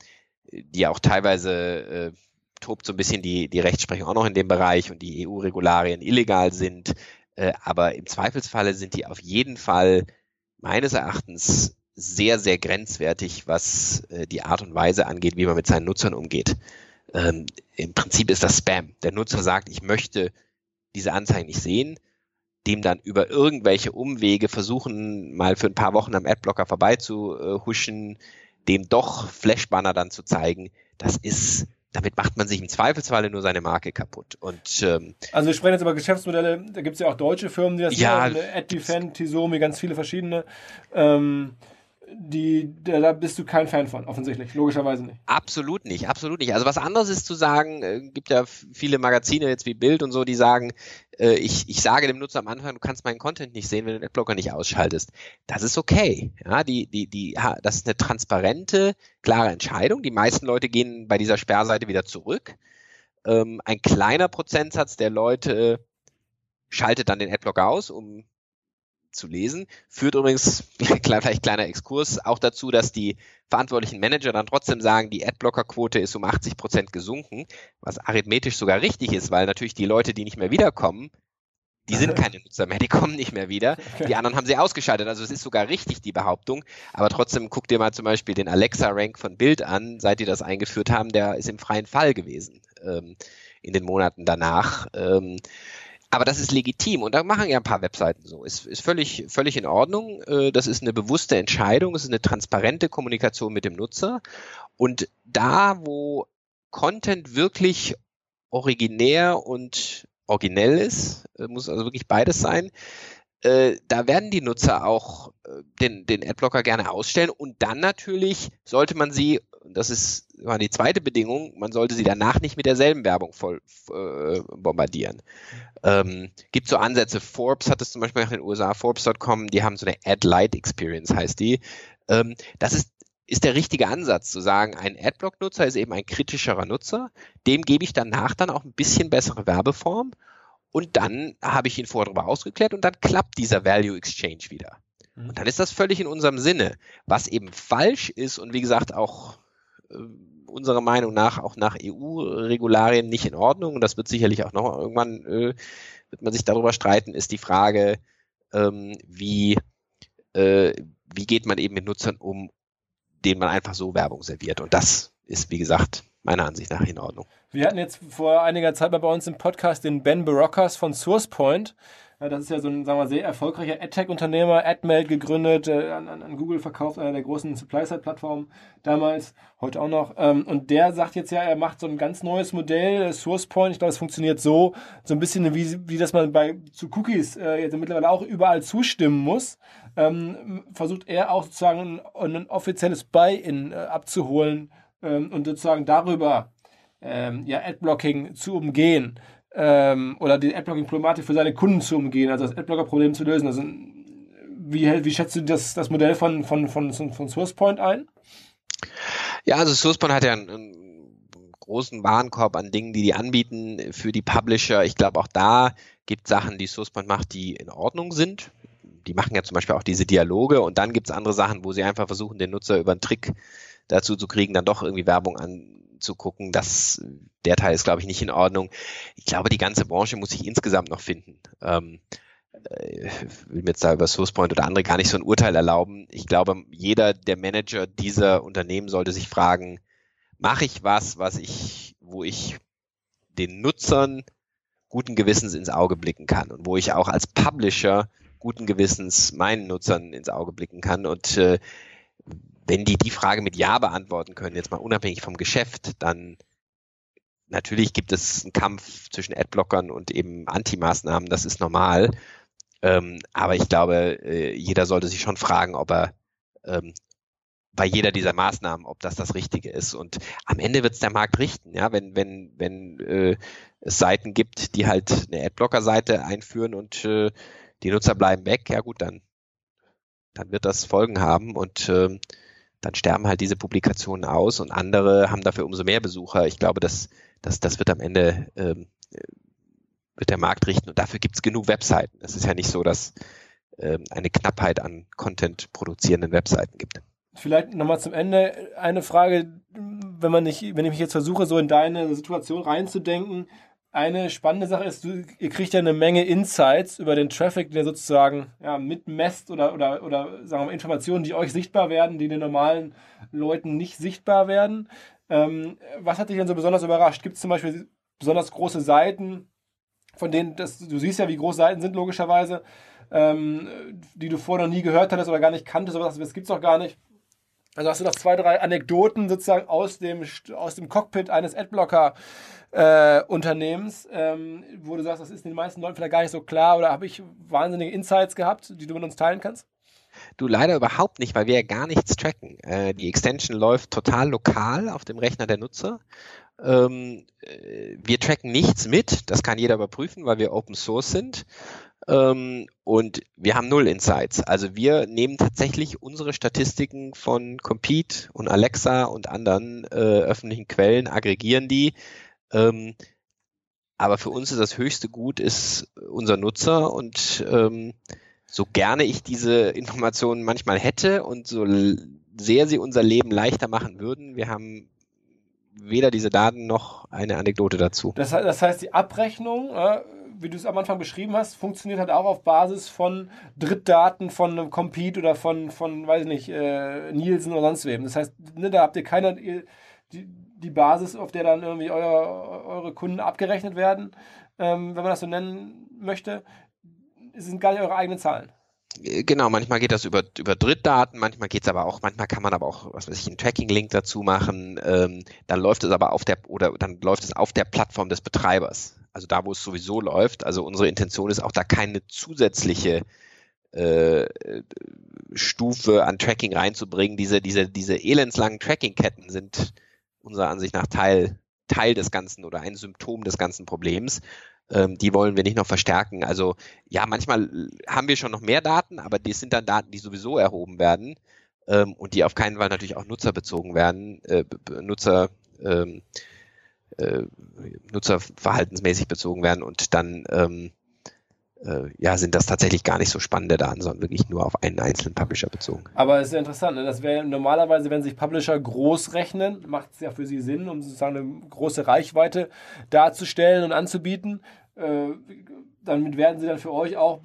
die auch teilweise äh, tobt so ein bisschen die, die Rechtsprechung auch noch in dem Bereich und die EU-Regularien illegal sind. Äh, aber im Zweifelsfalle sind die auf jeden Fall meines Erachtens sehr, sehr grenzwertig, was äh, die Art und Weise angeht, wie man mit seinen Nutzern umgeht ähm, im Prinzip ist das Spam. Der Nutzer sagt, ich möchte diese Anzeigen nicht sehen, dem dann über irgendwelche Umwege versuchen, mal für ein paar Wochen am Adblocker vorbeizuhuschen, dem doch Flashbanner dann zu zeigen, das ist damit macht man sich im Zweifelsfalle nur seine Marke kaputt. Und, ähm, also wir sprechen jetzt über Geschäftsmodelle, da gibt es ja auch deutsche Firmen, die das ja, machen, AdDefend, Tisomi, ganz viele verschiedene. Ähm, die, da bist du kein Fan von, offensichtlich, logischerweise nicht. Absolut nicht, absolut nicht. Also was anderes ist zu sagen, äh, gibt ja viele Magazine jetzt wie Bild und so, die sagen, äh, ich, ich sage dem Nutzer am Anfang, du kannst meinen Content nicht sehen, wenn du den Adblocker nicht ausschaltest. Das ist okay. Ja, die, die, die, das ist eine transparente, klare Entscheidung. Die meisten Leute gehen bei dieser Sperrseite wieder zurück. Ähm, ein kleiner Prozentsatz der Leute schaltet dann den Adblocker aus, um zu lesen. Führt übrigens, vielleicht kleiner Exkurs, auch dazu, dass die verantwortlichen Manager dann trotzdem sagen, die Adblocker-Quote ist um 80 Prozent gesunken, was arithmetisch sogar richtig ist, weil natürlich die Leute, die nicht mehr wiederkommen, die sind keine Nutzer mehr, die kommen nicht mehr wieder. Die anderen haben sie ausgeschaltet. Also es ist sogar richtig, die Behauptung. Aber trotzdem guck dir mal zum Beispiel den Alexa-Rank von Bild an, seit die das eingeführt haben, der ist im freien Fall gewesen ähm, in den Monaten danach. Ähm, aber das ist legitim und da machen ja ein paar Webseiten so. Ist, ist völlig, völlig in Ordnung. Äh, das ist eine bewusste Entscheidung, es ist eine transparente Kommunikation mit dem Nutzer. Und da, wo Content wirklich originär und originell ist, äh, muss also wirklich beides sein, äh, da werden die Nutzer auch den, den Adblocker gerne ausstellen und dann natürlich sollte man sie das ist war die zweite Bedingung, man sollte sie danach nicht mit derselben Werbung voll äh, bombardieren. Ähm, gibt so Ansätze, Forbes hat es zum Beispiel in den USA, Forbes.com, die haben so eine Ad-Light-Experience, heißt die. Ähm, das ist ist der richtige Ansatz zu sagen, ein Adblock-Nutzer ist eben ein kritischerer Nutzer, dem gebe ich danach dann auch ein bisschen bessere Werbeform und dann habe ich ihn vorher darüber ausgeklärt und dann klappt dieser Value Exchange wieder. Mhm. Und dann ist das völlig in unserem Sinne. Was eben falsch ist und wie gesagt auch unserer Meinung nach auch nach EU-Regularien nicht in Ordnung. Und das wird sicherlich auch noch irgendwann, äh, wird man sich darüber streiten, ist die Frage, ähm, wie, äh, wie geht man eben mit Nutzern um, denen man einfach so Werbung serviert. Und das ist, wie gesagt, meiner Ansicht nach in Ordnung. Wir hatten jetzt vor einiger Zeit bei uns im Podcast den Ben Barocas von SourcePoint das ist ja so ein, sagen wir, sehr erfolgreicher AdTech-Unternehmer, AdMail gegründet, äh, an, an, Google verkauft, einer der großen Supply-Side-Plattformen damals, heute auch noch. Ähm, und der sagt jetzt ja, er macht so ein ganz neues Modell, äh, SourcePoint. Ich glaube, es funktioniert so, so ein bisschen wie, wie das man bei zu Cookies äh, jetzt mittlerweile auch überall zustimmen muss. Ähm, versucht er auch sozusagen ein, ein offizielles Buy-in äh, abzuholen ähm, und sozusagen darüber ja, Adblocking zu umgehen ähm, oder die Adblocking-Problematik für seine Kunden zu umgehen, also das Adblocker-Problem zu lösen. Also, wie, wie schätzt du das, das Modell von, von, von, von SourcePoint ein? Ja, also SourcePoint hat ja einen, einen großen Warenkorb an Dingen, die die anbieten für die Publisher. Ich glaube, auch da gibt Sachen, die SourcePoint macht, die in Ordnung sind. Die machen ja zum Beispiel auch diese Dialoge und dann gibt es andere Sachen, wo sie einfach versuchen, den Nutzer über einen Trick dazu zu kriegen, dann doch irgendwie Werbung anzugucken. Das, der Teil ist, glaube ich, nicht in Ordnung. Ich glaube, die ganze Branche muss sich insgesamt noch finden. Ähm, äh, will mir jetzt da über SourcePoint oder andere gar nicht so ein Urteil erlauben. Ich glaube, jeder der Manager dieser Unternehmen sollte sich fragen, mache ich was, was ich, wo ich den Nutzern guten Gewissens ins Auge blicken kann und wo ich auch als Publisher guten Gewissens meinen Nutzern ins Auge blicken kann. Und äh, wenn die die Frage mit Ja beantworten können, jetzt mal unabhängig vom Geschäft, dann natürlich gibt es einen Kampf zwischen Adblockern und eben Anti-Maßnahmen, das ist normal. Ähm, aber ich glaube, äh, jeder sollte sich schon fragen, ob er ähm, bei jeder dieser Maßnahmen, ob das das Richtige ist. Und am Ende wird es der Markt richten, ja, wenn wenn wenn äh, es Seiten gibt, die halt eine Adblocker-Seite einführen und äh, die Nutzer bleiben weg, ja gut, dann dann wird das Folgen haben und äh, dann sterben halt diese Publikationen aus und andere haben dafür umso mehr Besucher. Ich glaube, das, das, das wird am Ende ähm, wird der Markt richten und dafür gibt es genug Webseiten. Es ist ja nicht so, dass ähm, eine Knappheit an Content produzierenden Webseiten gibt. Vielleicht nochmal zum Ende eine Frage, wenn man nicht, wenn ich mich jetzt versuche, so in deine Situation reinzudenken, eine spannende Sache ist, du, ihr kriegt ja eine Menge Insights über den Traffic, der sozusagen ja, mitmesst oder, oder, oder sagen wir Informationen, die euch sichtbar werden, die den normalen Leuten nicht sichtbar werden. Ähm, was hat dich denn so besonders überrascht? Gibt es zum Beispiel besonders große Seiten, von denen, das, du siehst ja, wie groß Seiten sind, logischerweise, ähm, die du vorher noch nie gehört hattest oder gar nicht kanntest, aber das gibt es doch gar nicht. Also hast du noch zwei, drei Anekdoten sozusagen aus dem, aus dem Cockpit eines Adblocker-Unternehmens, äh, ähm, wo du sagst, das ist den meisten Leuten vielleicht gar nicht so klar oder habe ich wahnsinnige Insights gehabt, die du mit uns teilen kannst? Du leider überhaupt nicht, weil wir ja gar nichts tracken. Äh, die Extension läuft total lokal auf dem Rechner der Nutzer. Ähm, äh, wir tracken nichts mit, das kann jeder überprüfen, weil wir Open Source sind. Ähm, und wir haben null Insights. Also wir nehmen tatsächlich unsere Statistiken von Compete und Alexa und anderen äh, öffentlichen Quellen, aggregieren die. Ähm, aber für uns ist das höchste Gut ist unser Nutzer und ähm, so gerne ich diese Informationen manchmal hätte und so sehr sie unser Leben leichter machen würden, wir haben weder diese Daten noch eine Anekdote dazu. Das, das heißt, die Abrechnung äh, wie du es am Anfang beschrieben hast, funktioniert halt auch auf Basis von Drittdaten von einem Compete oder von, von weiß ich nicht, äh, Nielsen oder sonst wem. Das heißt, ne, da habt ihr keine, die, die Basis, auf der dann irgendwie euer, eure Kunden abgerechnet werden, ähm, wenn man das so nennen möchte, sind gar nicht eure eigenen Zahlen. Äh, genau, manchmal geht das über, über Drittdaten, manchmal geht es aber auch, manchmal kann man aber auch, was weiß ich, einen Tracking-Link dazu machen, ähm, dann läuft es aber auf der, oder dann läuft es auf der Plattform des Betreibers also da, wo es sowieso läuft. Also unsere Intention ist auch da keine zusätzliche äh, Stufe an Tracking reinzubringen. Diese, diese, diese elendslangen Tracking-Ketten sind unserer Ansicht nach Teil, Teil des Ganzen oder ein Symptom des ganzen Problems. Ähm, die wollen wir nicht noch verstärken. Also ja, manchmal haben wir schon noch mehr Daten, aber die sind dann Daten, die sowieso erhoben werden ähm, und die auf keinen Fall natürlich auch nutzerbezogen werden, äh, Nutzer ähm, äh, nutzerverhaltensmäßig bezogen werden und dann ähm, äh, ja, sind das tatsächlich gar nicht so spannende Daten, sondern wirklich nur auf einen einzelnen Publisher bezogen. Aber es ist ja interessant, ne? das wäre normalerweise, wenn sich Publisher groß rechnen, macht es ja für sie Sinn, um sozusagen eine große Reichweite darzustellen und anzubieten. Äh, damit werden sie dann für euch auch,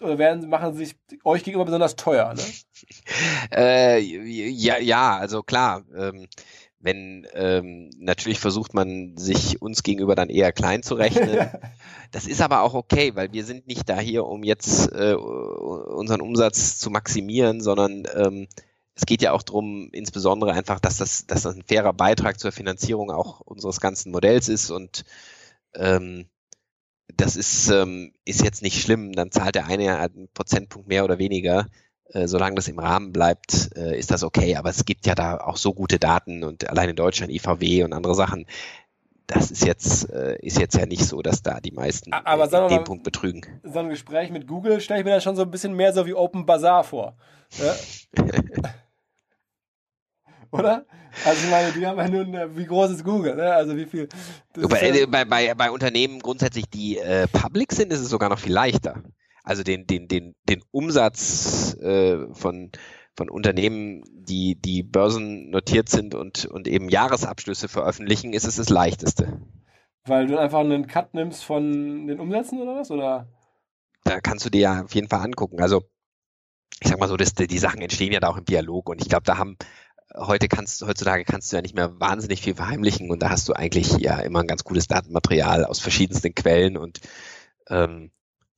oder werden, machen sie sich euch gegenüber besonders teuer, ne? äh, ja, ja, also klar. Ähm, wenn ähm, natürlich versucht man sich uns gegenüber dann eher klein zu rechnen. das ist aber auch okay, weil wir sind nicht da hier, um jetzt äh, unseren Umsatz zu maximieren, sondern ähm, es geht ja auch darum, insbesondere einfach, dass das, dass das ein fairer Beitrag zur Finanzierung auch unseres ganzen Modells ist und ähm, das ist, ähm, ist jetzt nicht schlimm, dann zahlt der eine einen Prozentpunkt mehr oder weniger. Äh, solange das im Rahmen bleibt, äh, ist das okay. Aber es gibt ja da auch so gute Daten und allein in Deutschland IVW und andere Sachen. Das ist jetzt, äh, ist jetzt ja nicht so, dass da die meisten Aber sagen den mal, Punkt betrügen. So ein Gespräch mit Google stelle ich mir dann schon so ein bisschen mehr so wie Open Bazaar vor. Ja? Oder? Also ich meine, die haben ja nun, wie groß ist Google? Ne? Also wie viel. Bei, ja bei, bei, bei, Unternehmen grundsätzlich, die äh, public sind, ist es sogar noch viel leichter. Also den, den, den, den Umsatz äh, von, von Unternehmen, die, die börsennotiert sind und, und eben Jahresabschlüsse veröffentlichen, ist es das leichteste. Weil du einfach einen Cut nimmst von den Umsätzen oder was? Oder? Da kannst du dir ja auf jeden Fall angucken. Also ich sag mal so, dass die Sachen entstehen ja da auch im Dialog und ich glaube, da haben heute kannst heutzutage kannst du ja nicht mehr wahnsinnig viel verheimlichen und da hast du eigentlich ja immer ein ganz gutes Datenmaterial aus verschiedensten Quellen und ähm,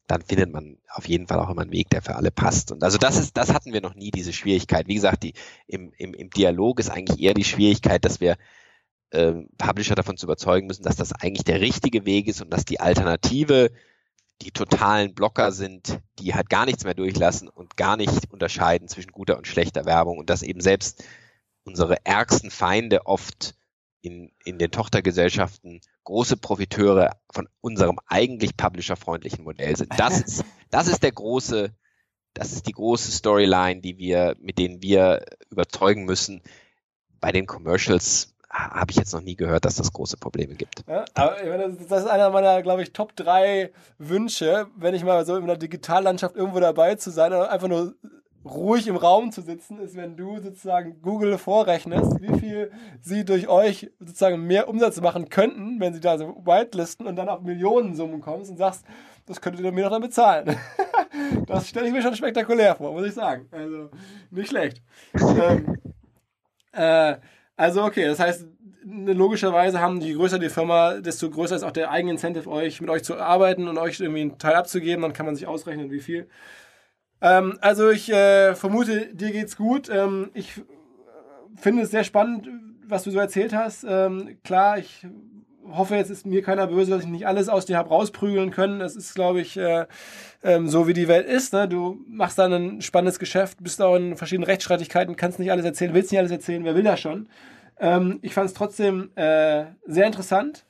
dann findet man auf jeden Fall auch immer einen Weg, der für alle passt. Und also das ist, das hatten wir noch nie, diese Schwierigkeit. Wie gesagt, die, im, im, im Dialog ist eigentlich eher die Schwierigkeit, dass wir äh, Publisher davon zu überzeugen müssen, dass das eigentlich der richtige Weg ist und dass die Alternative die totalen Blocker sind, die halt gar nichts mehr durchlassen und gar nicht unterscheiden zwischen guter und schlechter Werbung und dass eben selbst unsere ärgsten Feinde oft in, in den Tochtergesellschaften große Profiteure von unserem eigentlich publisherfreundlichen Modell sind. Das ist, das ist der große, das ist die große Storyline, die wir, mit denen wir überzeugen müssen. Bei den Commercials habe ich jetzt noch nie gehört, dass das große Probleme gibt. Ja, aber das ist einer meiner, glaube ich, Top 3 Wünsche, wenn ich mal so in der Digitallandschaft irgendwo dabei zu sein, einfach nur ruhig im Raum zu sitzen, ist, wenn du sozusagen Google vorrechnest, wie viel sie durch euch sozusagen mehr Umsatz machen könnten, wenn sie da so whitelisten und dann auf Millionensummen kommst und sagst, das könntet ihr mir doch dann bezahlen. das stelle ich mir schon spektakulär vor, muss ich sagen. Also nicht schlecht. ähm, äh, also okay, das heißt, logischerweise haben je größer die Firma, desto größer ist auch der eigene Incentive, euch mit euch zu arbeiten und euch irgendwie einen Teil abzugeben. Dann kann man sich ausrechnen, wie viel. Ähm, also ich äh, vermute, dir geht's gut. Ähm, ich finde es sehr spannend, was du so erzählt hast. Ähm, klar, ich hoffe, jetzt ist mir keiner böse, dass ich nicht alles aus dir habe rausprügeln können. Das ist, glaube ich, äh, ähm, so wie die Welt ist. Ne? Du machst dann ein spannendes Geschäft, bist auch in verschiedenen Rechtsstreitigkeiten, kannst nicht alles erzählen, willst nicht alles erzählen. Wer will das schon? Ähm, ich fand es trotzdem äh, sehr interessant.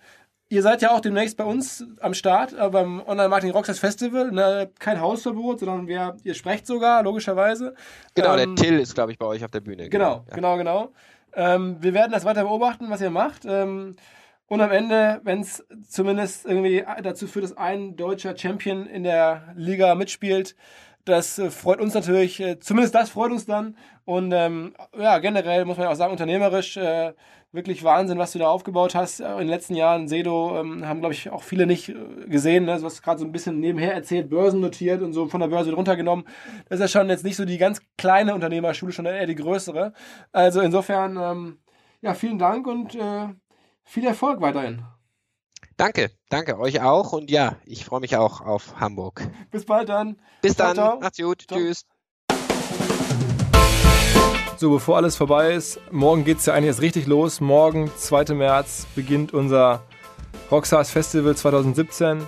Ihr seid ja auch demnächst bei uns am Start äh, beim Online Marketing Rockstars Festival. Ne? Kein Hausverbot, sondern wir, ihr sprecht sogar, logischerweise. Genau, ähm, der Till ist, glaube ich, bei euch auf der Bühne. Genau, genau, ja. genau. genau. Ähm, wir werden das weiter beobachten, was ihr macht. Ähm, und am Ende, wenn es zumindest irgendwie dazu führt, dass ein deutscher Champion in der Liga mitspielt, das äh, freut uns natürlich, äh, zumindest das freut uns dann. Und ähm, ja, generell muss man ja auch sagen, unternehmerisch äh, wirklich Wahnsinn, was du da aufgebaut hast. In den letzten Jahren, Sedo, ähm, haben, glaube ich, auch viele nicht äh, gesehen. Ne? Du hast gerade so ein bisschen nebenher erzählt, Börsen notiert und so von der Börse runtergenommen. Das ist ja schon jetzt nicht so die ganz kleine Unternehmerschule, schon eher die größere. Also insofern, ähm, ja, vielen Dank und äh, viel Erfolg weiterhin. Danke, danke euch auch und ja, ich freue mich auch auf Hamburg. Bis bald dann. Bis ciao, dann. Ciao. Macht's gut. Ciao. Tschüss. So, bevor alles vorbei ist, morgen geht es ja eigentlich erst richtig los. Morgen, 2. März, beginnt unser Rockstars Festival 2017.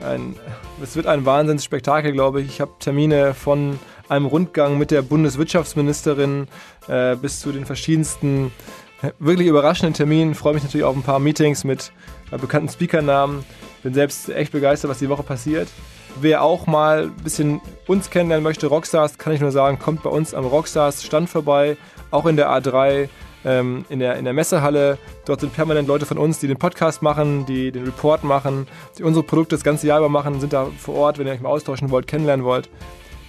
Ein, es wird ein Wahnsinnsspektakel, glaube ich. Ich habe Termine von einem Rundgang mit der Bundeswirtschaftsministerin äh, bis zu den verschiedensten äh, wirklich überraschenden Terminen. Freue mich natürlich auf ein paar Meetings mit äh, bekannten Speakernamen. Bin selbst echt begeistert, was die Woche passiert. Wer auch mal ein bisschen uns kennenlernen möchte, Rockstars, kann ich nur sagen, kommt bei uns am Rockstars Stand vorbei, auch in der A3, ähm, in, der, in der Messehalle. Dort sind permanent Leute von uns, die den Podcast machen, die den Report machen, die unsere Produkte das ganze Jahr über machen, sind da vor Ort, wenn ihr euch mal austauschen wollt, kennenlernen wollt.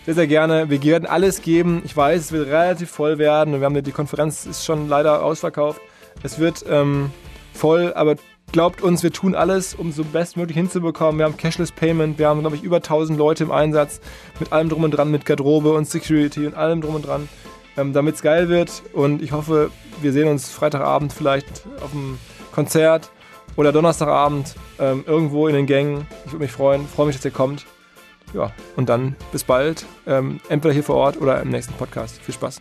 Sehr, sehr gerne. Wir werden alles geben. Ich weiß, es wird relativ voll werden wir haben die Konferenz ist schon leider ausverkauft. Es wird ähm, voll, aber Glaubt uns, wir tun alles, um so bestmöglich hinzubekommen. Wir haben Cashless Payment, wir haben, glaube ich, über 1000 Leute im Einsatz mit allem drum und dran, mit Garderobe und Security und allem drum und dran. ähm, damit es geil wird. Und ich hoffe, wir sehen uns Freitagabend vielleicht auf dem Konzert oder Donnerstagabend ähm, irgendwo in den Gängen. Ich würde mich freuen, freue mich, dass ihr kommt. Ja, und dann bis bald. Ähm, entweder hier vor Ort oder im nächsten Podcast. Viel Spaß.